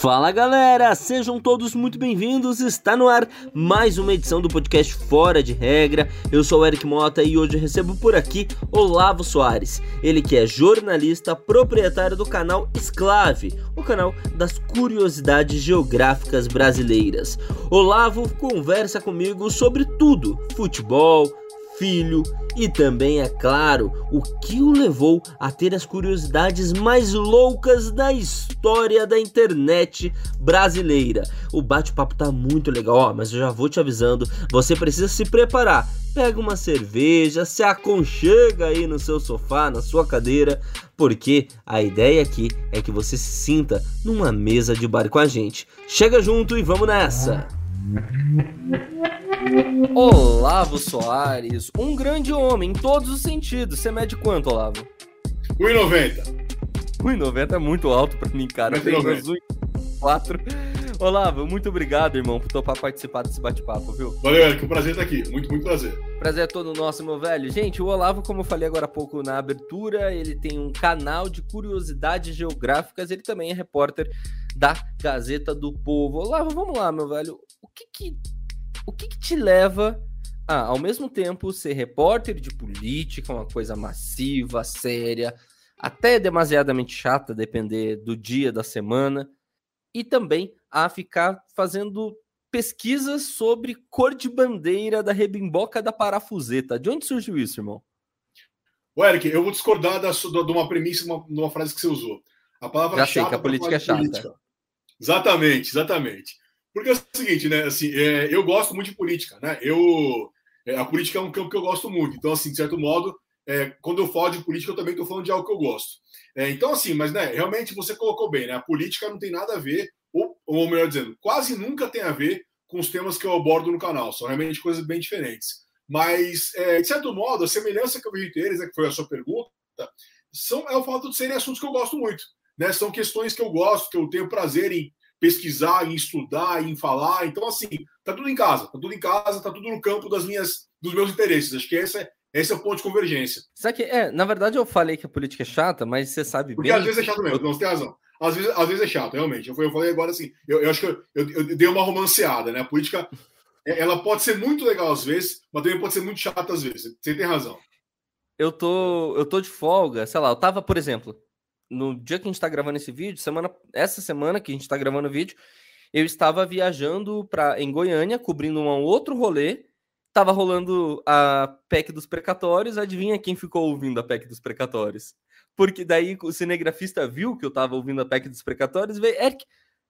Fala galera, sejam todos muito bem-vindos. Está no ar mais uma edição do podcast Fora de Regra. Eu sou o Eric Mota e hoje recebo por aqui Olavo Soares. Ele que é jornalista, proprietário do canal Esclave, o canal das curiosidades geográficas brasileiras. Olavo conversa comigo sobre tudo: futebol, filho e também, é claro, o que o levou a ter as curiosidades mais loucas da história da internet brasileira. O bate-papo tá muito legal, ó, mas eu já vou te avisando, você precisa se preparar. Pega uma cerveja, se aconchega aí no seu sofá, na sua cadeira, porque a ideia aqui é que você se sinta numa mesa de bar com a gente. Chega junto e vamos nessa! Olavo Soares, um grande homem em todos os sentidos. Você mede quanto, Olavo? 1,90. 1,90 é muito alto pra mim, cara. Eu tenho 1,4. Olavo, muito obrigado, irmão, por topar participar desse bate-papo, viu? Valeu, Eric, um prazer estar aqui. Muito, muito prazer. Prazer é todo nosso, meu velho. Gente, o Olavo, como eu falei agora há pouco na abertura, ele tem um canal de curiosidades geográficas, ele também é repórter da Gazeta do Povo. Olavo, vamos lá, meu velho. O que que o que, que te leva a, ao mesmo tempo, ser repórter de política, uma coisa massiva, séria, até demasiadamente chata, depender do dia da semana, e também a ficar fazendo pesquisas sobre cor de bandeira da rebimboca da parafuseta. De onde surgiu isso, irmão? O Eric, eu vou discordar da, de uma premissa, de uma, uma, frase que você usou. A palavra Já sei que a política é chata. Política. Exatamente, exatamente. Porque é o seguinte, né? Assim, é, eu gosto muito de política, né? Eu, é, a política é um campo que eu gosto muito. Então, assim, de certo modo, é, quando eu falo de política, eu também estou falando de algo que eu gosto. É, então, assim, mas né, realmente você colocou bem, né? A política não tem nada a ver, ou, ou melhor dizendo, quase nunca tem a ver com os temas que eu abordo no canal. São realmente coisas bem diferentes. Mas, é, de certo modo, a semelhança que eu vejo entre eles, né, que foi a sua pergunta, são, é o fato de serem assuntos que eu gosto muito. Né? São questões que eu gosto, que eu tenho prazer em pesquisar, em estudar, em falar. Então, assim, tá tudo em casa, tá tudo em casa, tá tudo no campo das minhas, dos meus interesses. Acho que esse é, esse é o ponto de convergência. Sabe que, é, na verdade, eu falei que a política é chata, mas você sabe Porque bem. Às vezes é chato mesmo, não, você tem razão. Às vezes, às vezes é chato, realmente. Eu, eu falei agora assim, eu, eu acho que eu, eu, eu, dei uma romanceada, né? A política, é, ela pode ser muito legal às vezes, mas também pode ser muito chata às vezes. Você tem razão. Eu tô, eu tô de folga, sei lá, eu tava, por exemplo, no dia que a gente está gravando esse vídeo, semana, essa semana que a gente está gravando o vídeo, eu estava viajando para em Goiânia, cobrindo um outro rolê. Tava rolando a PEC dos precatórios. Adivinha quem ficou ouvindo a PEC dos precatórios? Porque daí o cinegrafista viu que eu tava ouvindo a PEC dos precatórios e veio, Eric,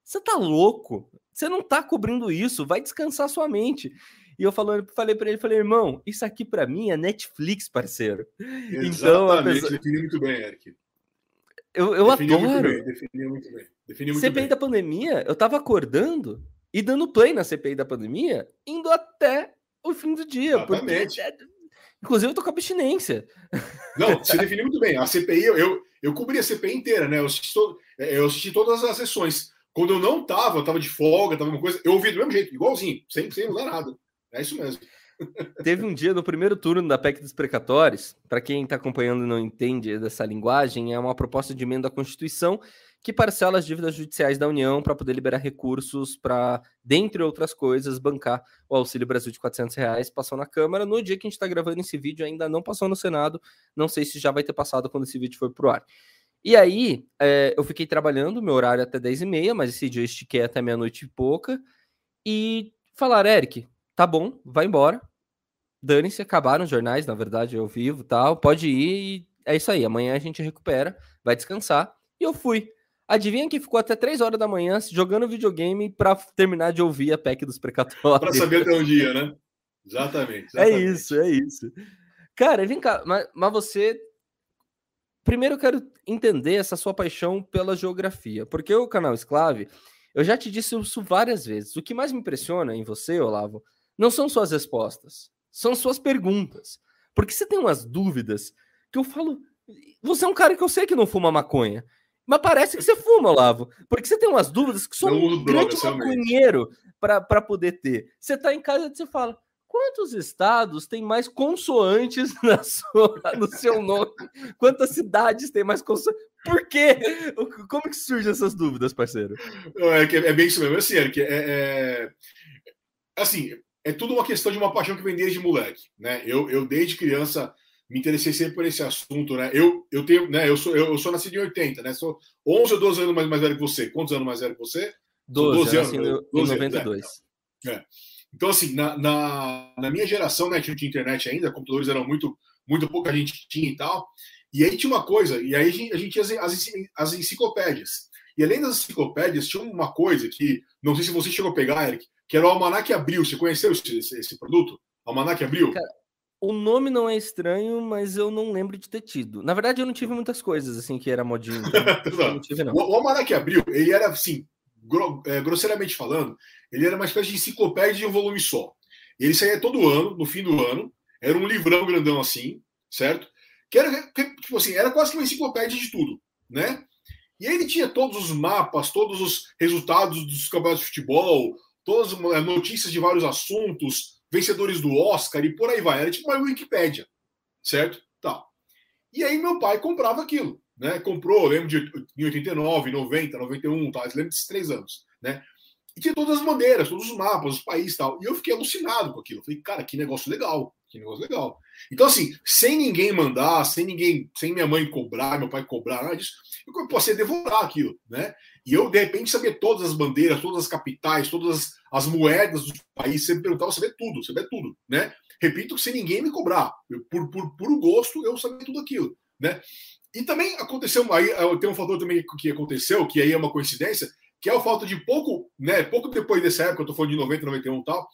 você tá louco? Você não tá cobrindo isso, vai descansar sua mente. E eu falando, falei para ele, falei, irmão, isso aqui para mim é Netflix, parceiro. Exatamente, então, pessoa... muito bem, Eric. Eu, eu definiu adoro. Muito bem, definiu muito bem. Definiu muito CPI bem. da pandemia, eu tava acordando e dando play na CPI da pandemia, indo até o fim do dia. Exatamente. Porque, inclusive, eu tô com abstinência. Não, você definiu muito bem. A CPI, eu, eu, eu cobri a CPI inteira, né? Eu assisti, to, é, eu assisti todas as sessões. Quando eu não tava, eu tava de folga, tava uma coisa, eu ouvi do mesmo jeito, igualzinho, sem, sem mudar nada. É isso mesmo. Teve um dia no primeiro turno da PEC dos precatórios, para quem está acompanhando e não entende dessa linguagem, é uma proposta de emenda à Constituição que parcela as dívidas judiciais da União para poder liberar recursos para, dentre outras coisas, bancar o Auxílio Brasil de 400 reais. Passou na Câmara. No dia que a gente está gravando esse vídeo, ainda não passou no Senado. Não sei se já vai ter passado quando esse vídeo for pro ar. E aí, é, eu fiquei trabalhando, meu horário é até 10h30, mas esse dia eu estiquei até meia-noite e pouca. E falaram, Eric, tá bom, vai embora. Dane-se, acabaram os jornais, na verdade, eu vivo tal. Pode ir e é isso aí. Amanhã a gente recupera, vai descansar. E eu fui. Adivinha que ficou até 3 horas da manhã jogando videogame para terminar de ouvir a PEC dos precatórios. Para saber até um dia, né? Exatamente, exatamente, É isso, é isso. Cara, vem cá, mas, mas você. Primeiro eu quero entender essa sua paixão pela geografia, porque o canal Esclave, eu já te disse isso várias vezes. O que mais me impressiona em você, Olavo, não são suas respostas, são suas perguntas. Porque você tem umas dúvidas que eu falo. Você é um cara que eu sei que não fuma maconha. Mas parece que você fuma, Olavo. Porque você tem umas dúvidas que só um grande maconheiro para poder ter. Você está em casa e você fala: quantos estados têm mais consoantes na sua, no seu nome? Quantas cidades têm mais consoantes? Por quê? Como que surgem essas dúvidas, parceiro? É, é bem isso mesmo, é assim, Eric. É, é, assim, é tudo uma questão de uma paixão que vem desde moleque, né? Eu, eu desde criança me interessei sempre por esse assunto, né? Eu, eu tenho, né? Eu sou, eu, eu sou nascido em 80, né? Sou 11 ou 12 anos mais, mais velho que você. Quantos anos mais velho que você? 12, 12 anos. Em 12 92. Anos, é. Então, assim, na, na, na, minha geração, né, tinha internet ainda, computadores eram muito, muito pouca gente tinha e tal. E aí tinha uma coisa, e aí a gente, a gente tinha as, as enciclopédias. E além das enciclopédias, tinha uma coisa que, não sei se você chegou a pegar, Eric, que era o Almanac Abril. Você conheceu esse, esse, produto? Almanac Abril? Cara, o nome não é estranho, mas eu não lembro de ter tido. Na verdade, eu não tive muitas coisas assim que era modinho. Então não tive, não. O, o Almanac Abril, ele era assim, gro, é, grosseiramente falando, ele era uma espécie de enciclopédia de um volume só. Ele saía todo ano, no fim do ano, era um livrão grandão assim, certo? Que era, tipo assim, era quase que uma enciclopédia de tudo, né? E ele tinha todos os mapas, todos os resultados dos campeonatos de futebol, todas as é, notícias de vários assuntos, vencedores do Oscar e por aí vai. Era tipo uma Wikipédia, certo? Tá. E aí meu pai comprava aquilo, né? Comprou, lembro de em 89, 90, 91, tá? lembro desses três anos, né? E tinha todas as bandeiras, todos os mapas, os países tal. E eu fiquei alucinado com aquilo. Falei, cara, que negócio legal, que negócio legal. Então, assim, sem ninguém mandar, sem ninguém, sem minha mãe cobrar, meu pai cobrar, nada disso, eu a devorar aquilo, né? E eu, de repente, sabia todas as bandeiras, todas as capitais, todas as, as moedas do país. Você me perguntava, sabia tudo, sabia tudo, né? Repito, sem ninguém me cobrar. Eu, por, por puro gosto, eu sabia tudo aquilo, né? E também aconteceu, aí tem um fator também que aconteceu, que aí é uma coincidência, que é o fato de pouco, né, pouco depois dessa época, eu tô falando de 90, 91 e tal,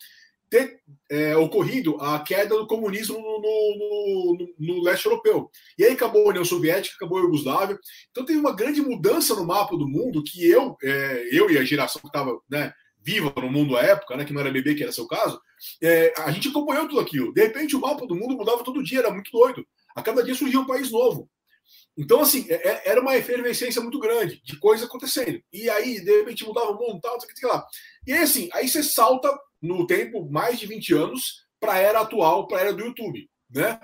ter é, ocorrido a queda do comunismo no, no, no, no, leste europeu. E aí acabou a União Soviética, acabou a Iugoslávia. Então teve uma grande mudança no mapa do mundo que eu, é, eu e a geração que estava né, viva no mundo à época, né, que não era bebê, que era seu caso, é, a gente acompanhou tudo aquilo. De repente o mapa do mundo mudava todo dia, era muito doido. A cada dia surgia um país novo. Então, assim, é, é, era uma efervescência muito grande de coisas acontecendo. E aí, de repente, mudava o mundo, tal, sei lá. E aí, assim, aí você salta no tempo mais de 20 anos para a era atual, para a era do YouTube, né?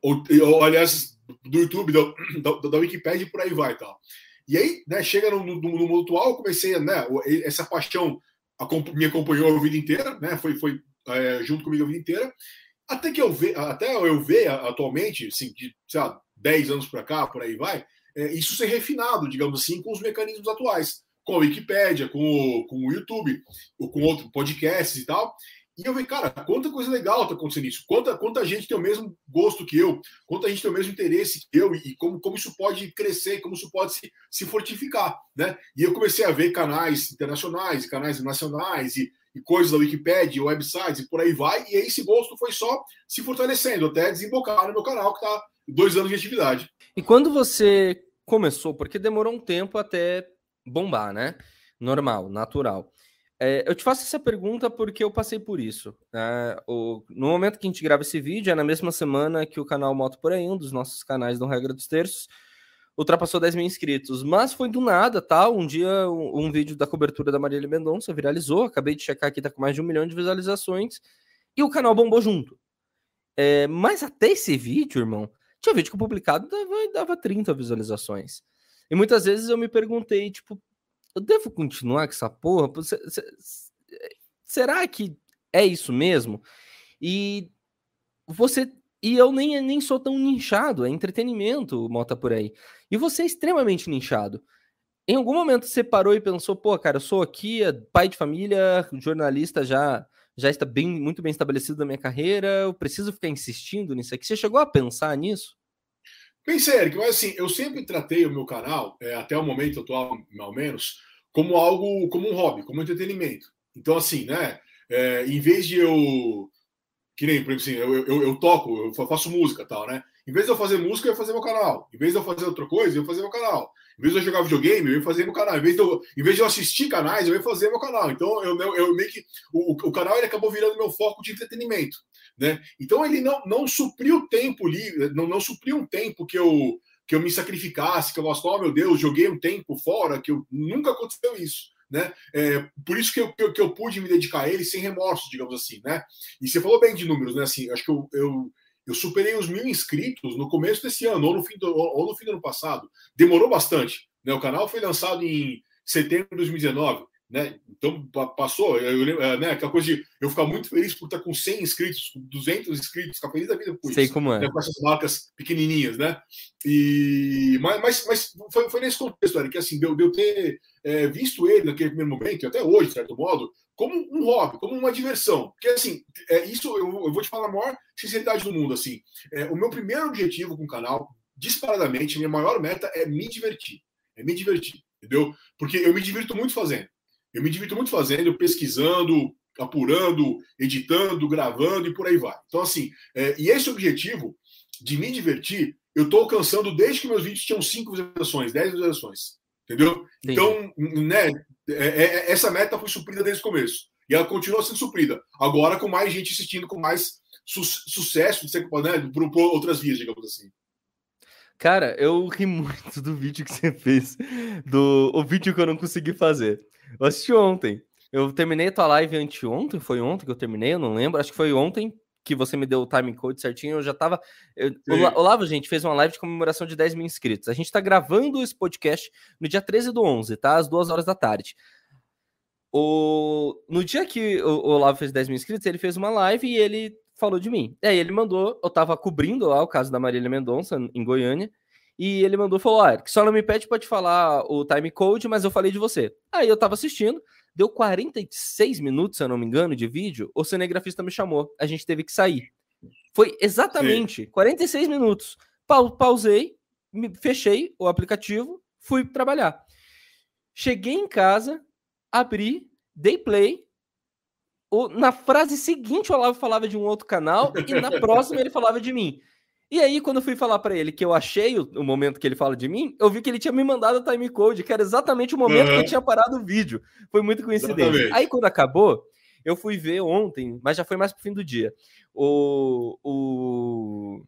Ou, ou aliás, do YouTube, da, da, Wikipedia e por aí vai tal. E aí, né, chega no, no, no mundo atual, comecei, né, essa paixão me acompanhou a vida inteira, né, foi, foi é, junto comigo a vida inteira, até que eu ver, até eu ver atualmente, assim, de, sei lá, 10 anos para cá, por aí vai, é, isso ser refinado, digamos assim, com os mecanismos atuais com a Wikipédia, com o, com o YouTube, ou com outros podcasts e tal. E eu vi, cara, quanta coisa legal tá acontecendo isso. Quanta, quanta gente tem o mesmo gosto que eu, quanta gente tem o mesmo interesse que eu, e como, como isso pode crescer, como isso pode se, se fortificar, né? E eu comecei a ver canais internacionais, canais nacionais, e, e coisas da Wikipédia, websites, e por aí vai, e esse gosto foi só se fortalecendo, até desembocar no meu canal, que está dois anos de atividade. E quando você começou, porque demorou um tempo até bombar, né? Normal, natural. É, eu te faço essa pergunta porque eu passei por isso. Né? O, no momento que a gente grava esse vídeo, é na mesma semana que o canal Moto Por Aí, um dos nossos canais do Regra dos Terços, ultrapassou 10 mil inscritos. Mas foi do nada, tá? Um dia, um, um vídeo da cobertura da Marília Mendonça viralizou. Acabei de checar aqui, tá com mais de um milhão de visualizações. E o canal bombou junto. É, mas até esse vídeo, irmão, tinha vídeo que eu publicado dava, dava 30 visualizações. E muitas vezes eu me perguntei, tipo, eu devo continuar com essa porra? Será que é isso mesmo? E você. E eu nem, nem sou tão nichado, é entretenimento, Mota por aí. E você é extremamente nichado. Em algum momento você parou e pensou, pô, cara, eu sou aqui, é pai de família, jornalista já já está bem, muito bem estabelecido na minha carreira, eu preciso ficar insistindo nisso aqui. Você chegou a pensar nisso? Pensei, Eric, mas assim, eu sempre tratei o meu canal, é, até o momento atual, ao menos, como algo, como um hobby, como entretenimento. Então, assim, né? É, em vez de eu. Que nem, por exemplo, assim, eu, eu, eu, toco, eu faço música tal, né? Em vez de eu fazer música, eu ia fazer meu canal. Em vez de eu fazer outra coisa, eu ia fazer meu canal. Em vez de eu jogar videogame, eu ia fazer meu canal. Em vez de eu, em vez de eu assistir canais, eu ia fazer meu canal. Então, eu, eu, eu meio que. O, o canal ele acabou virando meu foco de entretenimento. Né? Então ele não, não supriu tempo livre, não, não supriu um tempo que eu que eu me sacrificasse, que eu gosto, oh meu Deus, joguei um tempo fora, que eu, nunca aconteceu isso. Né? É, por isso que eu, que eu, pude me dedicar a ele sem remorso, digamos assim. Né? E você falou bem de números, né? Assim, acho que eu, eu, eu superei os mil inscritos no começo desse ano, ou no fim do, ou no fim do ano passado. Demorou bastante. Né? O canal foi lançado em setembro de 2019. Né? Então passou, eu, eu, é, né, aquela coisa de eu ficar muito feliz por estar com 100 inscritos, com 200 inscritos, ficar feliz da vida com Sei isso, como é. Né, com essas marcas pequenininhas, né? E mas, mas, mas foi, foi nesse contexto, Eric, que assim, deu de eu ter é, visto ele naquele primeiro momento, e até hoje, de certo modo, como um hobby, como uma diversão. Porque assim, é, isso eu, eu vou te falar a maior sinceridade do mundo, assim, é, o meu primeiro objetivo com o canal, disparadamente, minha maior meta é me divertir, é me divertir, entendeu? Porque eu me divirto muito fazendo. Eu me divirto muito fazendo, pesquisando, apurando, editando, gravando e por aí vai. Então, assim, é, e esse objetivo de me divertir, eu estou alcançando desde que meus vídeos tinham 5 visualizações, 10 visualizações. Entendeu? Entendi. Então, né, é, é, é, essa meta foi suprida desde o começo. E ela continua sendo suprida. Agora com mais gente assistindo, com mais su sucesso, né, por, por outras vias, digamos assim. Cara, eu ri muito do vídeo que você fez, do o vídeo que eu não consegui fazer. Eu assisti ontem. Eu terminei a tua live anteontem, foi ontem que eu terminei, eu não lembro. Acho que foi ontem que você me deu o time code certinho. Eu já tava. Eu, o Olavo, gente, fez uma live de comemoração de 10 mil inscritos. A gente tá gravando esse podcast no dia 13 do 11, tá? Às 2 horas da tarde. O... No dia que o Olavo fez 10 mil inscritos, ele fez uma live e ele falou de mim. E aí ele mandou, eu tava cobrindo lá o caso da Marília Mendonça em Goiânia. E ele mandou, falou, ah, só não me pede pode falar o time code, mas eu falei de você. Aí eu tava assistindo, deu 46 minutos, se eu não me engano, de vídeo, o cinegrafista me chamou, a gente teve que sair. Foi exatamente Sim. 46 minutos. Pa pausei, me fechei o aplicativo, fui trabalhar. Cheguei em casa, abri, dei play. O, na frase seguinte, o Olavo falava de um outro canal, e na próxima ele falava de mim. E aí, quando eu fui falar para ele que eu achei o, o, momento que ele fala de mim, eu vi que ele tinha me mandado o time code, que era exatamente o momento uhum. que eu tinha parado o vídeo. Foi muito coincidente. Exatamente. Aí, quando acabou, eu fui ver ontem, mas já foi mais pro fim do dia, o, o,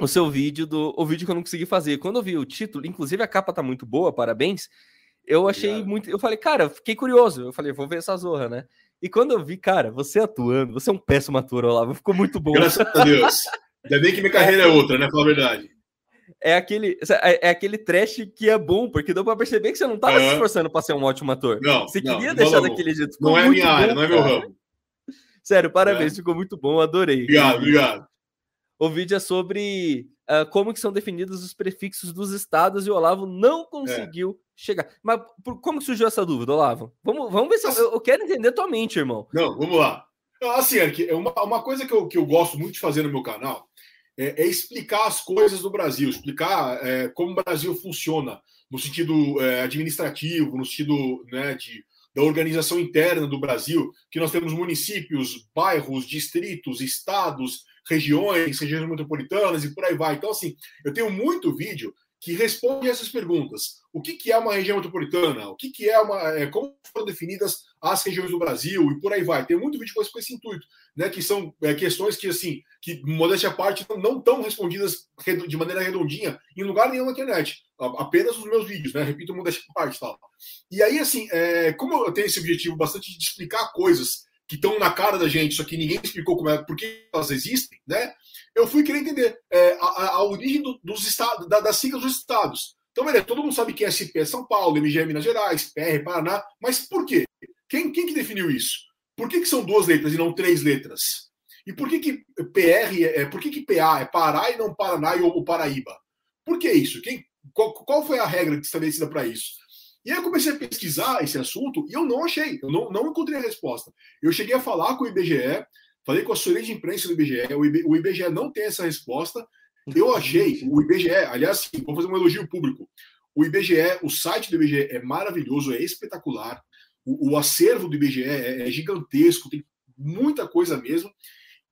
o seu vídeo, do, o vídeo que eu não consegui fazer. Quando eu vi o título, inclusive a capa tá muito boa, parabéns. Eu achei Obrigado. muito. Eu falei, cara, fiquei curioso. Eu falei, vou ver essa zorra, né? E quando eu vi, cara, você atuando, você é um péssimo ator, Olavo, ficou muito bom. Graças a Deus. Ainda bem que minha carreira é, é outra, né? Fala a verdade. É aquele, é, é, aquele trash que é bom, porque deu pra perceber que você não tava uhum. se esforçando pra ser um ótimo ator. Não. Você não, queria deixar daquele jeito. Ficou não é minha área, não é meu ramo. Sério, parabéns, é. ficou muito bom, adorei. Obrigado, obrigado. O vídeo é sobre uh, como que são definidos os prefixos dos estados e o Olavo não conseguiu é. Chegar. Mas por, como que surgiu essa dúvida, Olavo? Vamos, vamos ver se eu, eu quero entender tua mente, irmão. Não, vamos lá. Assim, Eric, é uma, uma coisa que eu, que eu gosto muito de fazer no meu canal é, é explicar as coisas do Brasil, explicar é, como o Brasil funciona no sentido é, administrativo, no sentido né, de, da organização interna do Brasil, que nós temos municípios, bairros, distritos, estados, regiões, regiões metropolitanas e por aí vai. Então, assim, eu tenho muito vídeo que responde essas perguntas. O que, que é uma região metropolitana? O que, que é uma. É, como foram definidas as regiões do Brasil e por aí vai. Tem muito vídeo com esse, com esse intuito, né? Que são é, questões que, assim, que, modéstia à parte, não estão respondidas de maneira redondinha em lugar nenhum na internet. Apenas nos meus vídeos, né? Repito, modéstia à parte tal. E aí, assim, é, como eu tenho esse objetivo bastante de explicar coisas que estão na cara da gente, só que ninguém explicou como é, por que elas existem, né? Eu fui querer entender é, a, a, origem do, dos estados, da, das siglas dos estados. Então, beleza, todo mundo sabe que SP é São Paulo, MG é Minas Gerais, PR Paraná, mas por quê? Quem, quem que definiu isso? Por que, que são duas letras e não três letras? E por que, que PR é, é por que, que PA é Pará e não Paraná e ou Paraíba? Por que isso? Quem, qual, qual foi a regra estabelecida para isso? E aí eu comecei a pesquisar esse assunto e eu não achei, eu não, não encontrei a resposta. Eu cheguei a falar com o IBGE, falei com a assessoria de imprensa do IBGE, o, IB, o IBGE não tem essa resposta. Eu achei, o IBGE, aliás, sim, vou fazer um elogio público. O IBGE, o site do IBGE é maravilhoso, é espetacular. O, o acervo do IBGE é, é, gigantesco, tem muita coisa mesmo.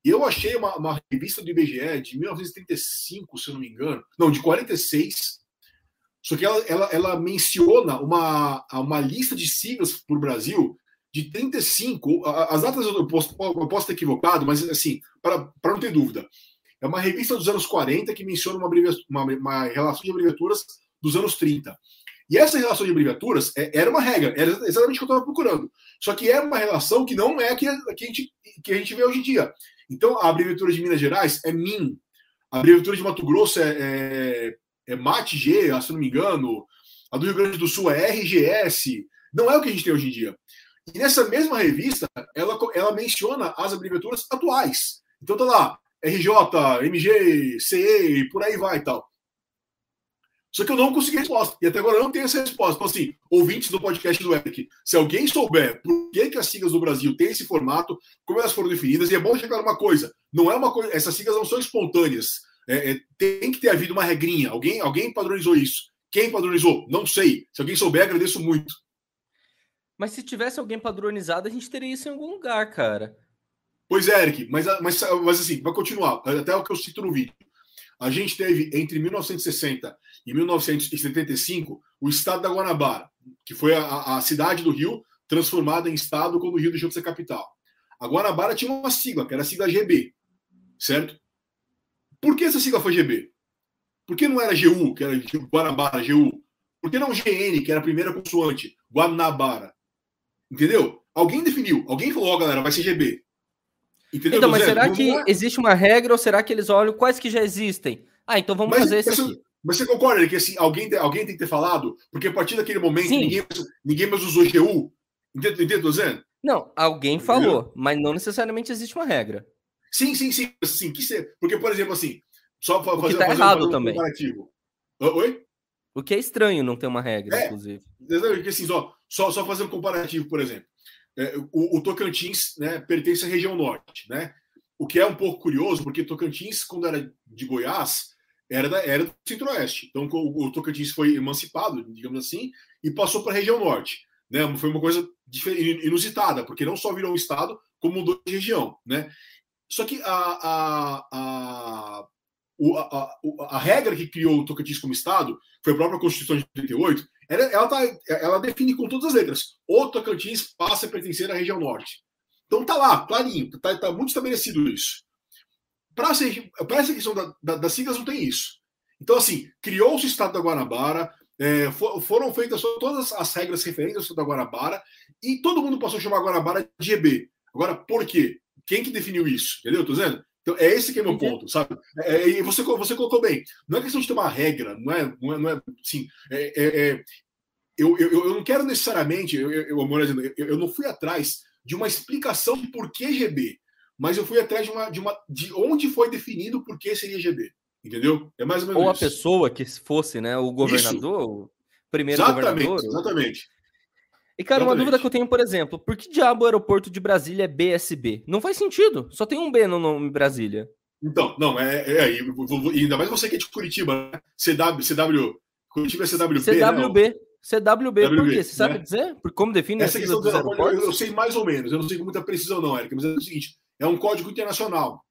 Eu achei uma, uma revista do IBGE de 1935, se eu não me engano, não, de 46, só que ela, ela, ela menciona uma, uma lista de siglas para o Brasil de 35. As datas eu posso, eu posso ter equivocado, mas assim, para não ter dúvida. É uma revista dos anos 40 que menciona uma, uma, uma relação de abreviaturas dos anos 30. E essa relação de abreviaturas é, era uma regra, era exatamente o que eu estava procurando. Só que era uma relação que não é a que, a que, a gente, que a gente vê hoje em dia. Então, a abreviatura de Minas Gerais é MIN, a abreviatura de Mato Grosso é, é, é MATG, se não me engano, a do Rio Grande do Sul é RGS, não é o que a gente tem hoje em dia. E nessa mesma revista, ela, ela menciona as abreviaturas atuais. Então tá lá, RJ, MG, CE e por aí vai e tal. Só que eu não consegui resposta. E até agora eu não tenho essa resposta. Então, assim, ouvintes do podcast do Eric, se alguém souber por que, que as siglas do Brasil têm esse formato, como elas foram definidas, e é bom chegar uma coisa: não é uma coisa, essas siglas não são espontâneas. É, é, tem que ter havido uma regrinha. Alguém, alguém padronizou isso. Quem padronizou? Não sei. Se alguém souber, agradeço muito. Mas se tivesse alguém padronizado, a gente teria isso em algum lugar, cara. Pois é, Eric, mas, mas, mas assim, vai continuar, até o que eu cito no vídeo. A gente teve entre 1960 e 1975 o estado da Guanabara, que foi a, a cidade do Rio transformada em estado quando o Rio deixou de ser capital. A Guanabara tinha uma sigla, que era a sigla GB, certo? Por que essa sigla foi GB? Por que não era GU, que era Guanabara, GU? Por que não GN, que era a primeira consoante, Guanabara? Entendeu? Alguém definiu, alguém falou, ó, oh, galera, vai ser GB. Entendeu? Então, mas será que é... existe uma regra ou será que eles olham quais que já existem? Ah, então vamos mas, fazer esse aqui. Mas você concorda que assim, alguém, alguém tem que ter falado? Porque a partir daquele momento ninguém, ninguém mais usou GU. Entendeu, entendeu dizendo? Não, alguém falou, mas não necessariamente existe uma regra. Sim, sim, sim. sim que ser. Porque, por exemplo, assim, só fazer, o que tá fazer, errado um, também. comparativo. Oi? O que é estranho não ter uma regra, é, inclusive. Porque, assim, só, só, só fazer um comparativo, por exemplo. É, o, o, Tocantins né, pertence à região norte, né? O que é um pouco curioso, porque Tocantins, quando era de Goiás, era, da, era do centro-oeste. Então, o, o, Tocantins foi emancipado, digamos assim, e passou para a região norte. Né? Foi uma coisa inusitada, porque não só virou um estado, como mudou de região. Né? Só que a, a, a, a, a, regra que criou o Tocantins como estado foi a própria Constituição de 88, ela, ela, tá, ela define com todas as letras. O Tocantins passa a pertencer à região norte. Então tá lá, clarinho, tá, tá muito estabelecido isso. Para essa questão da, da, das siglas não tem isso. Então, assim, criou-se o Estado da Guanabara, é, for, foram feitas todas as regras referentes ao Estado da Guanabara, e todo mundo passou a chamar Guanabara de EB. Agora, por quê? Quem que definiu isso? Entendeu? Tô dizendo? Então, é esse que é meu ponto, sabe? É, é, e você, você colocou bem. Não é questão de ter uma regra, não é, não é, não é assim, é, é, é eu, eu, eu não quero necessariamente, eu, eu, eu, eu não fui atrás de uma explicação de por que GB, mas eu fui atrás de uma, de uma de onde foi definido por que seria GB, entendeu? É mais ou menos Ou isso. a pessoa que fosse, né, o governador, isso. o primeiro exatamente, governador. Exatamente. E, cara, Exatamente. uma dúvida que eu tenho, por exemplo, por que diabo o aeroporto de Brasília é BSB? Não faz sentido, só tem um B no nome Brasília. Então, não, é, é, é ainda mais você que é de Curitiba, né? CW, CW, Curitiba é CWB, CWB. Né? CWB, por quê? Você sabe né? dizer? Por como define essa questão do aeroportos? Eu, eu sei mais ou menos, eu não sei com muita precisão não, Eric, mas é o seguinte, é um código internacional.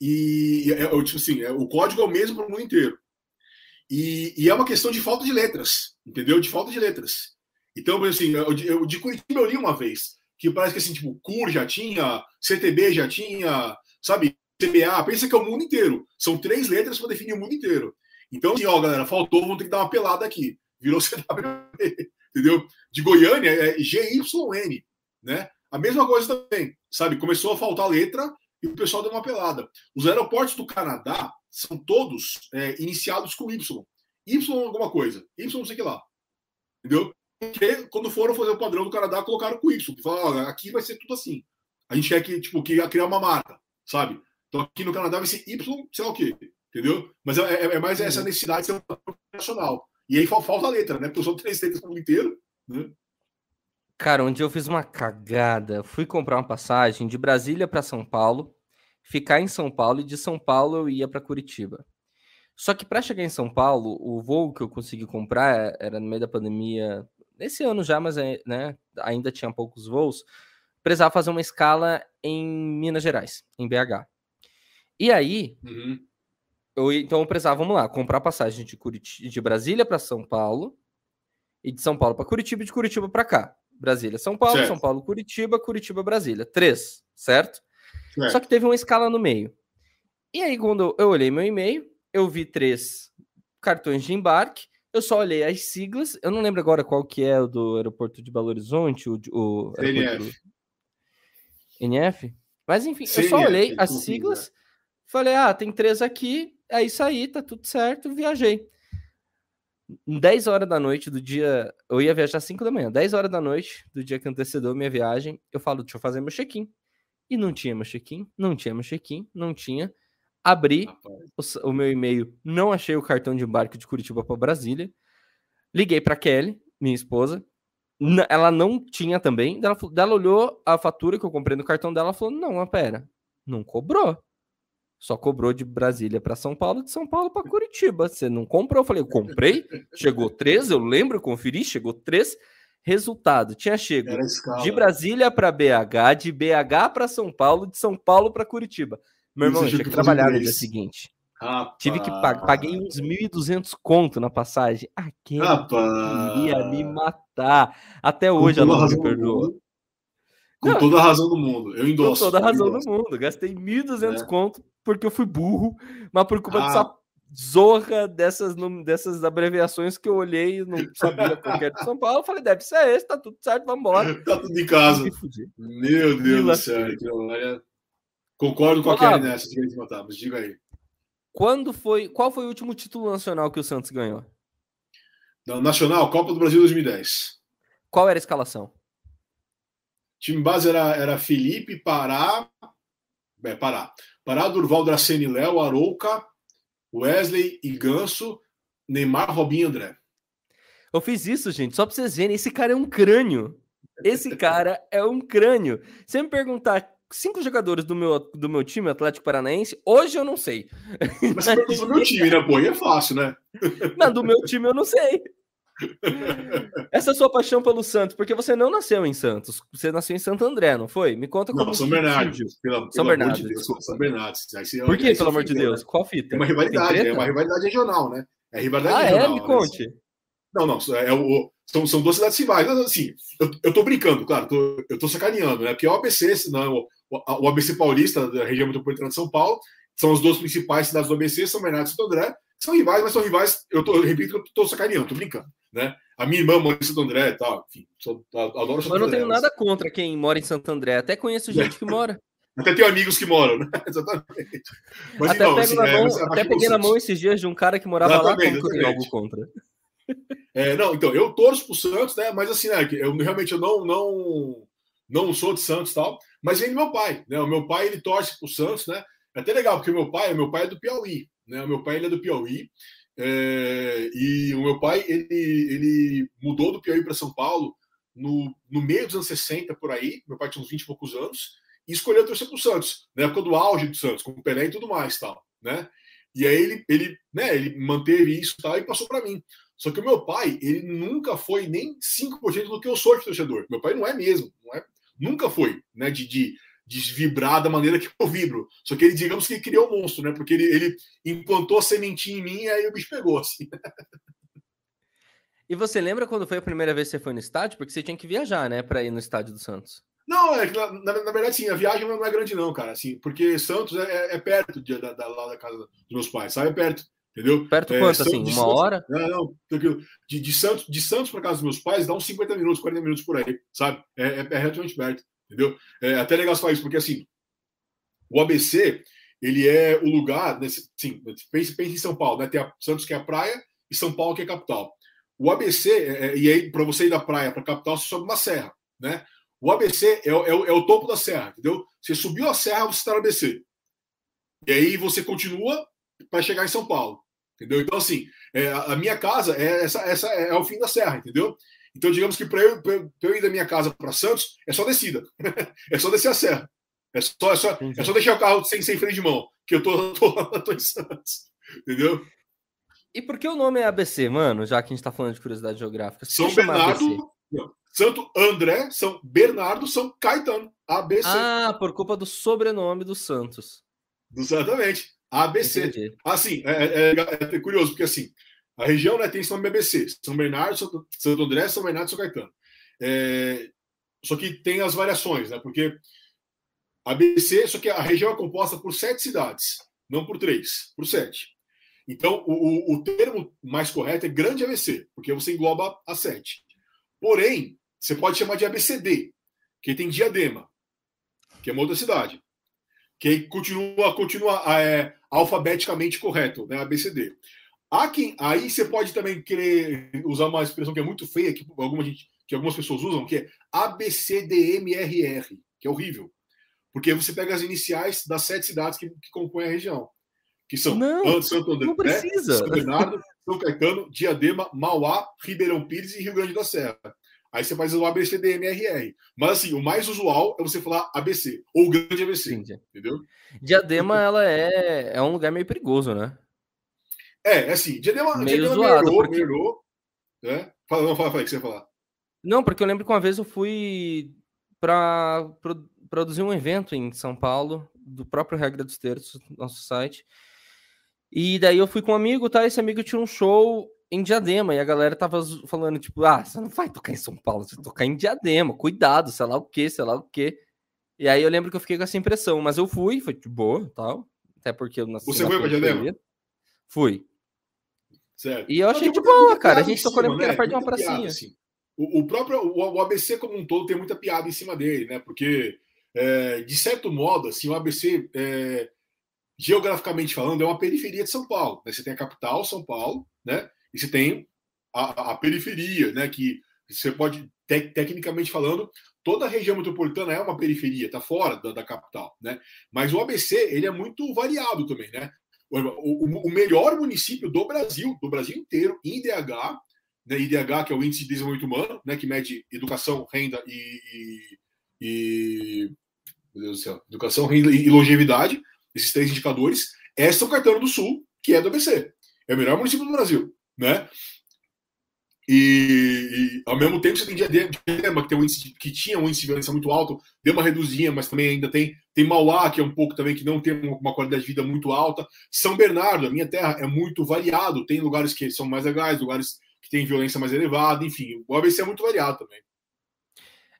E, é, é, tipo assim, é, o código é o mesmo para o mundo inteiro. E, e, é uma questão de falta de letras, entendeu? De falta de letras. Então, assim, eu, eu, de Curitiba eu li uma vez, que parece que assim, tipo, CUR já tinha, CTB já tinha, sabe, CBA, pensa que é o mundo inteiro. São três letras para definir o mundo inteiro. Então, assim, ó, galera, faltou, vamos ter que dar uma pelada aqui. Virou CWB, entendeu? De Goiânia é GYN, né? A mesma coisa também, sabe? Começou a faltar letra e o pessoal deu uma pelada. Os aeroportos do Canadá são todos é, iniciados com Y. Y alguma coisa. Y não sei o que lá. Entendeu? Porque quando foram fazer o padrão do Canadá, colocaram com Y. Falaram, aqui vai ser tudo assim. A gente quer que, tipo, que criar uma marca, sabe? Então aqui no Canadá vai ser Y, sei lá o quê. Entendeu? Mas é, é, é mais essa necessidade de ser um nacional. E aí falta a letra, né? Porque são três letras no mundo inteiro, né? Cara, onde eu fiz uma cagada, fui comprar uma passagem de Brasília para São Paulo, ficar em São Paulo e de São Paulo eu ia para Curitiba. Só que para chegar em São Paulo, o voo que eu consegui comprar era no meio da pandemia, nesse ano já, mas é, né, ainda tinha poucos voos. Precisava fazer uma escala em Minas Gerais, em BH. E aí, uhum. eu, então eu precisava, vamos lá, comprar passagem de, Curitiba, de Brasília para São Paulo e de São Paulo para Curitiba e de Curitiba para cá. Brasília, São Paulo, certo. São Paulo, Curitiba, Curitiba, Brasília. Três, certo? certo? Só que teve uma escala no meio. E aí, quando eu olhei meu e-mail, eu vi três cartões de embarque. Eu só olhei as siglas, eu não lembro agora qual que é o do aeroporto de Belo Horizonte, o, o NF. NF? Mas enfim, CNF, eu só olhei as siglas, falei, ah, tem três aqui, é isso aí, tá tudo certo, viajei. 10 horas da noite do dia. Eu ia viajar 5 da manhã. 10 horas da noite do dia que antecedeu minha viagem, eu falo, deixa eu fazer meu check-in. E não tinha meu check-in, não tinha meu check-in, não tinha. Abri o, o, meu e-mail, não achei o cartão de embarque de Curitiba para Brasília. Liguei para Kelly, minha esposa. Ela não tinha também. Ela, ela olhou a fatura que eu comprei no cartão dela e falou: Não, mas pera, não cobrou. Só cobrou de Brasília para São Paulo, de São Paulo para Curitiba. Você não comprou? Eu falei: Eu comprei, chegou três, eu lembro, eu conferi, chegou três. Resultado: tinha chego de Brasília para BH, de BH para São Paulo, de São Paulo para Curitiba. Meu irmão, tinha que trabalhar no dia seguinte. Rapaz. Tive que pagar, paguei uns 1.200 conto na passagem. Aquele ia me matar. Até hoje ela não me perdoa. Com não, toda a razão do mundo. Eu endosso. Com toda a razão do mundo. Gastei 1.200 é. conto porque eu fui burro, mas por culpa ah. dessa zorra dessas, dessas abreviações que eu olhei e não sabia qual era de São Paulo. Eu falei, deve ser esse, tá tudo certo, vamos embora. Tá tudo em casa. Meu Deus do céu. Concordo com a Kelly nessa, matar, mas diga aí. Quando foi, qual foi o último título nacional que o Santos ganhou? Não, nacional, Copa do Brasil 2010. Qual era a escalação? O time base era, era Felipe, Pará, é, Pará, Pará, Durval, Dracene, Léo, Arouca, Wesley e Ganso, Neymar, Robinho André. Eu fiz isso, gente, só pra vocês verem. Esse cara é um crânio. Esse cara é um crânio. Se me perguntar cinco jogadores do meu, do meu time, Atlético Paranaense, hoje eu não sei. Mas você perguntou do meu time, né? Pô, aí é fácil, né? Não, do meu time eu não sei. Essa sua paixão pelo Santos, porque você não nasceu em Santos, você nasceu em Santo André, não foi? Me conta como. Não, São Bernardo. Pela, São Bernardo. De Deus, São Bernardo. Por que, pelo amor de Deus? Né? Qual fita? É uma rivalidade, é uma rivalidade regional, né? É rivalidade ah, regional. Ah, é? Me conte. Não, não, é o, são, são duas cidades rivais. Assim, eu, eu tô brincando, claro, tô, eu tô sacaneando, né? Porque é o ABC, não, o, ABC Paulista, da região metropolitana de São Paulo, são as duas principais cidades do ABC, São Bernardo e Santo André, são rivais, mas são rivais, eu, tô, eu repito que eu tô sacaneando, tô brincando, né? A minha irmã mora em Santo André e tal, enfim, sou, adoro Santo Mas não tenho nada contra quem mora em Santo André, até conheço gente que mora. Até tenho amigos que moram, né? Exatamente. Mas, até, então, assim, na é, mão, até peguei na mão esses dias de um cara que morava exatamente, lá, como que algo contra. É, não, então, eu torço pro Santos, né? Mas assim, né, eu realmente eu não, não, não sou de Santos tal, mas vem do meu pai, né? O meu pai ele torce pro Santos, né? É até legal, porque o meu pai, meu pai é do Piauí, né? O meu pai ele é do Piauí. É, e o meu pai ele, ele mudou do Piauí para São Paulo no, no meio dos anos 60 por aí. Meu pai tinha uns 20 e poucos anos e escolheu torcer para o Santos, na época do auge do Santos, com o Pelé e tudo mais, tal, né? E aí ele, ele, né, ele manteve isso tal, e passou para mim. Só que o meu pai, ele nunca foi nem 5% do que eu sou de torcedor. Meu pai não é mesmo, não é, nunca foi, né, de, de, de vibrar da maneira que eu vibro. Só que ele, digamos que criou um monstro, né, porque ele, ele implantou a sementinha em mim e aí o bicho pegou, assim. E você lembra quando foi a primeira vez que você foi no estádio? Porque você tinha que viajar, né, para ir no estádio do Santos. Não, é, na, na, na, verdade, sim, a viagem não é grande, não, cara. Assim, porque Santos é, é perto de, da, da, lá da casa dos meus pais, sabe? É perto. Entendeu? Perto é, quanto, assim? Uma Santos, hora? Não, não. De, de Santos, de Santos para casa dos meus pais dá uns 50 minutos, 40 minutos por aí, sabe? É, é, é relativamente perto, entendeu? É até legal falar isso, porque assim, o ABC, ele é o lugar, né, sim, pense, pense em São Paulo, né? Tem a Santos que é a praia e São Paulo que é a capital. O ABC, é, é, e aí, para você ir da praia para a capital, você sobe uma serra, né? O ABC é, é, é, o topo da serra, entendeu? Você subiu a serra, você está no ABC. E aí você continua para chegar em São Paulo. Entendeu? Então, assim, é, a minha casa é essa, essa é, o fim da serra, entendeu? Então, digamos que para eu, eu, ir da minha casa para Santos, é só descida. é só descer a serra. É só, é só, é só deixar o carro sem, sem freio de mão, que eu tô, tô, tô em Santos. Entendeu? E por que o nome é ABC, mano? Já que a gente tá falando de curiosidade geográfica. São Bernardo, Santo André, São Bernardo, São Caetano. ABC. Ah, por culpa do sobrenome dos Santos. Exatamente. ABC. Entendi. Assim, é, é, é, curioso, porque assim, a região né, tem esse nome BBC, São Bernardo, Santo André, São Bernardo e São Caetano. É, só que tem as variações, né? Porque ABC, só que a região é composta por sete cidades, não por três, por sete. Então, o, o, termo mais correto é grande ABC, porque você engloba a sete. Porém, você pode chamar de ABCD, que tem diadema, que é uma outra cidade. Que continua, continua é, alfabeticamente correto, né? ABCD. Aqui, aí você pode também querer usar uma expressão que é muito feia, que, alguma gente, que algumas pessoas usam, que é ABCDMRR, que é horrível. Porque você pega as iniciais das sete cidades que, que compõem a região que são não, Santo André, não precisa. São Bernardo, São Caetano, Diadema, Mauá, Ribeirão Pires e Rio Grande da Serra. Aí você faz o ABCDMRR. Mas assim, o mais usual é você falar ABC, ou grande ABC. Sim, entendeu? Diadema, ela é, é um lugar meio perigoso, né? É, é assim, Diadema, meio Diadema zoado, melhorou, porque... melhorou, né? Fala, não, fala, fala, o que você ia falar. Não, porque eu lembro que uma vez eu fui para pro, produzir um evento em São Paulo, do próprio Regra dos Terços, nosso site. E daí eu fui com um amigo, tá? Esse amigo tinha um show em Diadema e a galera tava falando, tipo, ah, você não vai tocar em São Paulo, você vai tocar em Diadema, cuidado, sei lá o que, sei lá o que. E aí eu lembro que eu fiquei com essa impressão, mas eu fui, foi de boa tal. Até porque eu nasci. Você foi pra Diadema? Fui. Certo. E eu achei de boa, cara. A gente tocou cima, porque né? era perto de uma pracinha. Piada, assim. o, o, próprio o, ABC como um todo tem muita piada em cima dele, né? Porque, é, de certo modo, assim, o ABC é, geograficamente falando, é uma periferia de São Paulo. Né? Você tem a capital, São Paulo, né? E você tem a, a periferia, né? Que você pode, te, tecnicamente falando, toda a região metropolitana é uma periferia, está fora da, da, capital, né? Mas o ABC ele é muito variado também, né? O, o, o, melhor município do Brasil, do Brasil inteiro, em IDH, né? IDH que é o Índice de Desenvolvimento Humano, né? Que mede educação, renda e, e, meu Deus do céu, educação, renda e longevidade esses três indicadores, é São Caetano do Sul, que é do ABC. É o melhor município do Brasil, né? E, e, ao mesmo tempo você tem Diadema, que, tem um índice, que tinha um índice de violência muito alto, deu uma reduzidinha, mas também ainda tem. Tem Mauá, que é um pouco também que não tem uma qualidade de vida muito alta. São Bernardo, a minha terra, é muito variado. Tem lugares que são mais legais, lugares que têm violência mais elevada, enfim. O ABC é muito variado também.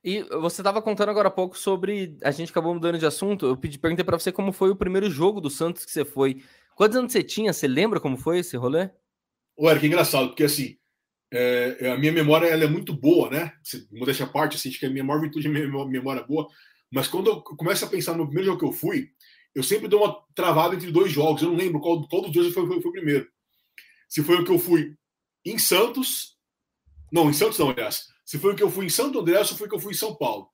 E você estava contando agora há pouco sobre. A gente acabou mudando de assunto. Eu pedi, perguntei para você como foi o primeiro jogo do Santos que você foi. Quantos anos você tinha? Você lembra como foi esse rolê? Ué, que engraçado, porque assim, é, é, a minha memória ela é muito boa, né? Modéstia à parte, assim, acho que a minha maior virtude é a minha memória boa. Mas quando eu começo a pensar no primeiro jogo que eu fui, eu sempre dou uma travada entre dois jogos. Eu não lembro qual, qual dos dois foi, foi, foi o primeiro. Se foi o que eu fui em Santos. Não, em Santos não, aliás se foi o que eu fui em Santo André ou foi o que eu fui em São Paulo.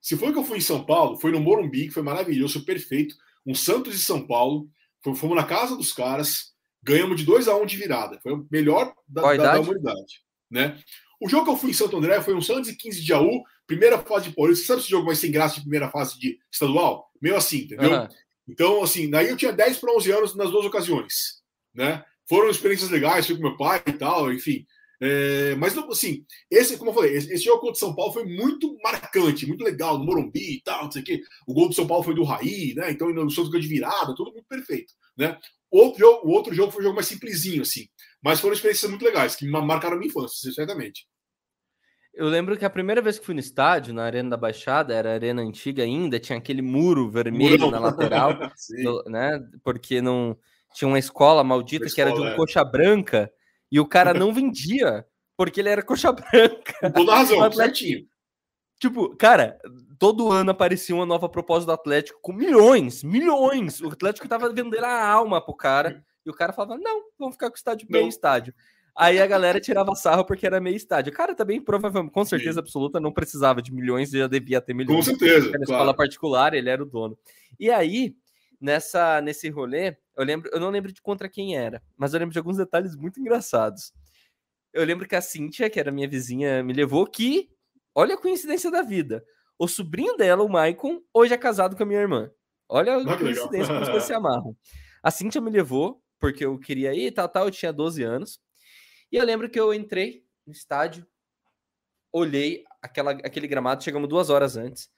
Se foi o que eu fui em São Paulo, foi no Morumbi, que foi maravilhoso, perfeito. Um Santos e São Paulo. Fomos na casa dos caras, ganhamos de 2 a 1 um de virada. Foi o melhor da, da, da, humanidade. Né? O jogo que eu fui em Santo André foi um Santos e 15 de Jaú, primeira fase de Paulista. Você sabe esse jogo mais sem graça de primeira fase de estadual? Meio assim, entendeu? Uhum. Então, assim, daí eu tinha 10 para 11 anos nas duas ocasiões. Né? Foram experiências legais, fui com meu pai e tal, enfim. É, mas, assim, esse, como eu falei, esse, esse, jogo contra o São Paulo foi muito marcante, muito legal, no Morumbi e tal, não sei o quê. O gol do São Paulo foi do Raí, né? Então, o Santos ganhou de virada, tudo muito perfeito, né? Outro jogo, o outro jogo foi um jogo mais simplesinho, assim. Mas foram experiências muito legais, que marcaram a minha infância, certamente. Eu lembro que a primeira vez que fui no estádio, na Arena da Baixada, era a arena antiga ainda, tinha aquele muro vermelho Murão. na lateral, né? Porque não tinha uma escola maldita escola, que era de um é. coxa branca e o cara não vendia porque ele era coxa branca. Com toda razão, certinho. Tipo, cara, todo ano aparecia uma nova proposta do Atlético com milhões, milhões. O Atlético tava vendendo a alma pro cara. E o cara falava: não, vamos ficar com o estádio meio estádio. Aí a galera tirava sarro porque era meio estádio. Cara, também, provavelmente, com certeza Sim. absoluta, não precisava de milhões, já devia ter milhões. Com certeza. Era claro. escola particular, ele era o dono. E aí, nessa nesse rolê, eu lembro, eu não lembro de contra quem era, mas eu lembro de alguns detalhes muito engraçados. Eu lembro que a Cíntia, que era minha vizinha, me levou que, olha a coincidência da vida. O sobrinho dela, o Maicon, hoje é casado com a minha irmã. Olha a coincidência como as coisas se amarram. A Cíntia me levou, porque eu queria ir, tal, tal, eu tinha 12 anos. E eu lembro que eu entrei no estádio, olhei aquela, aquele gramado, chegamos duas horas antes.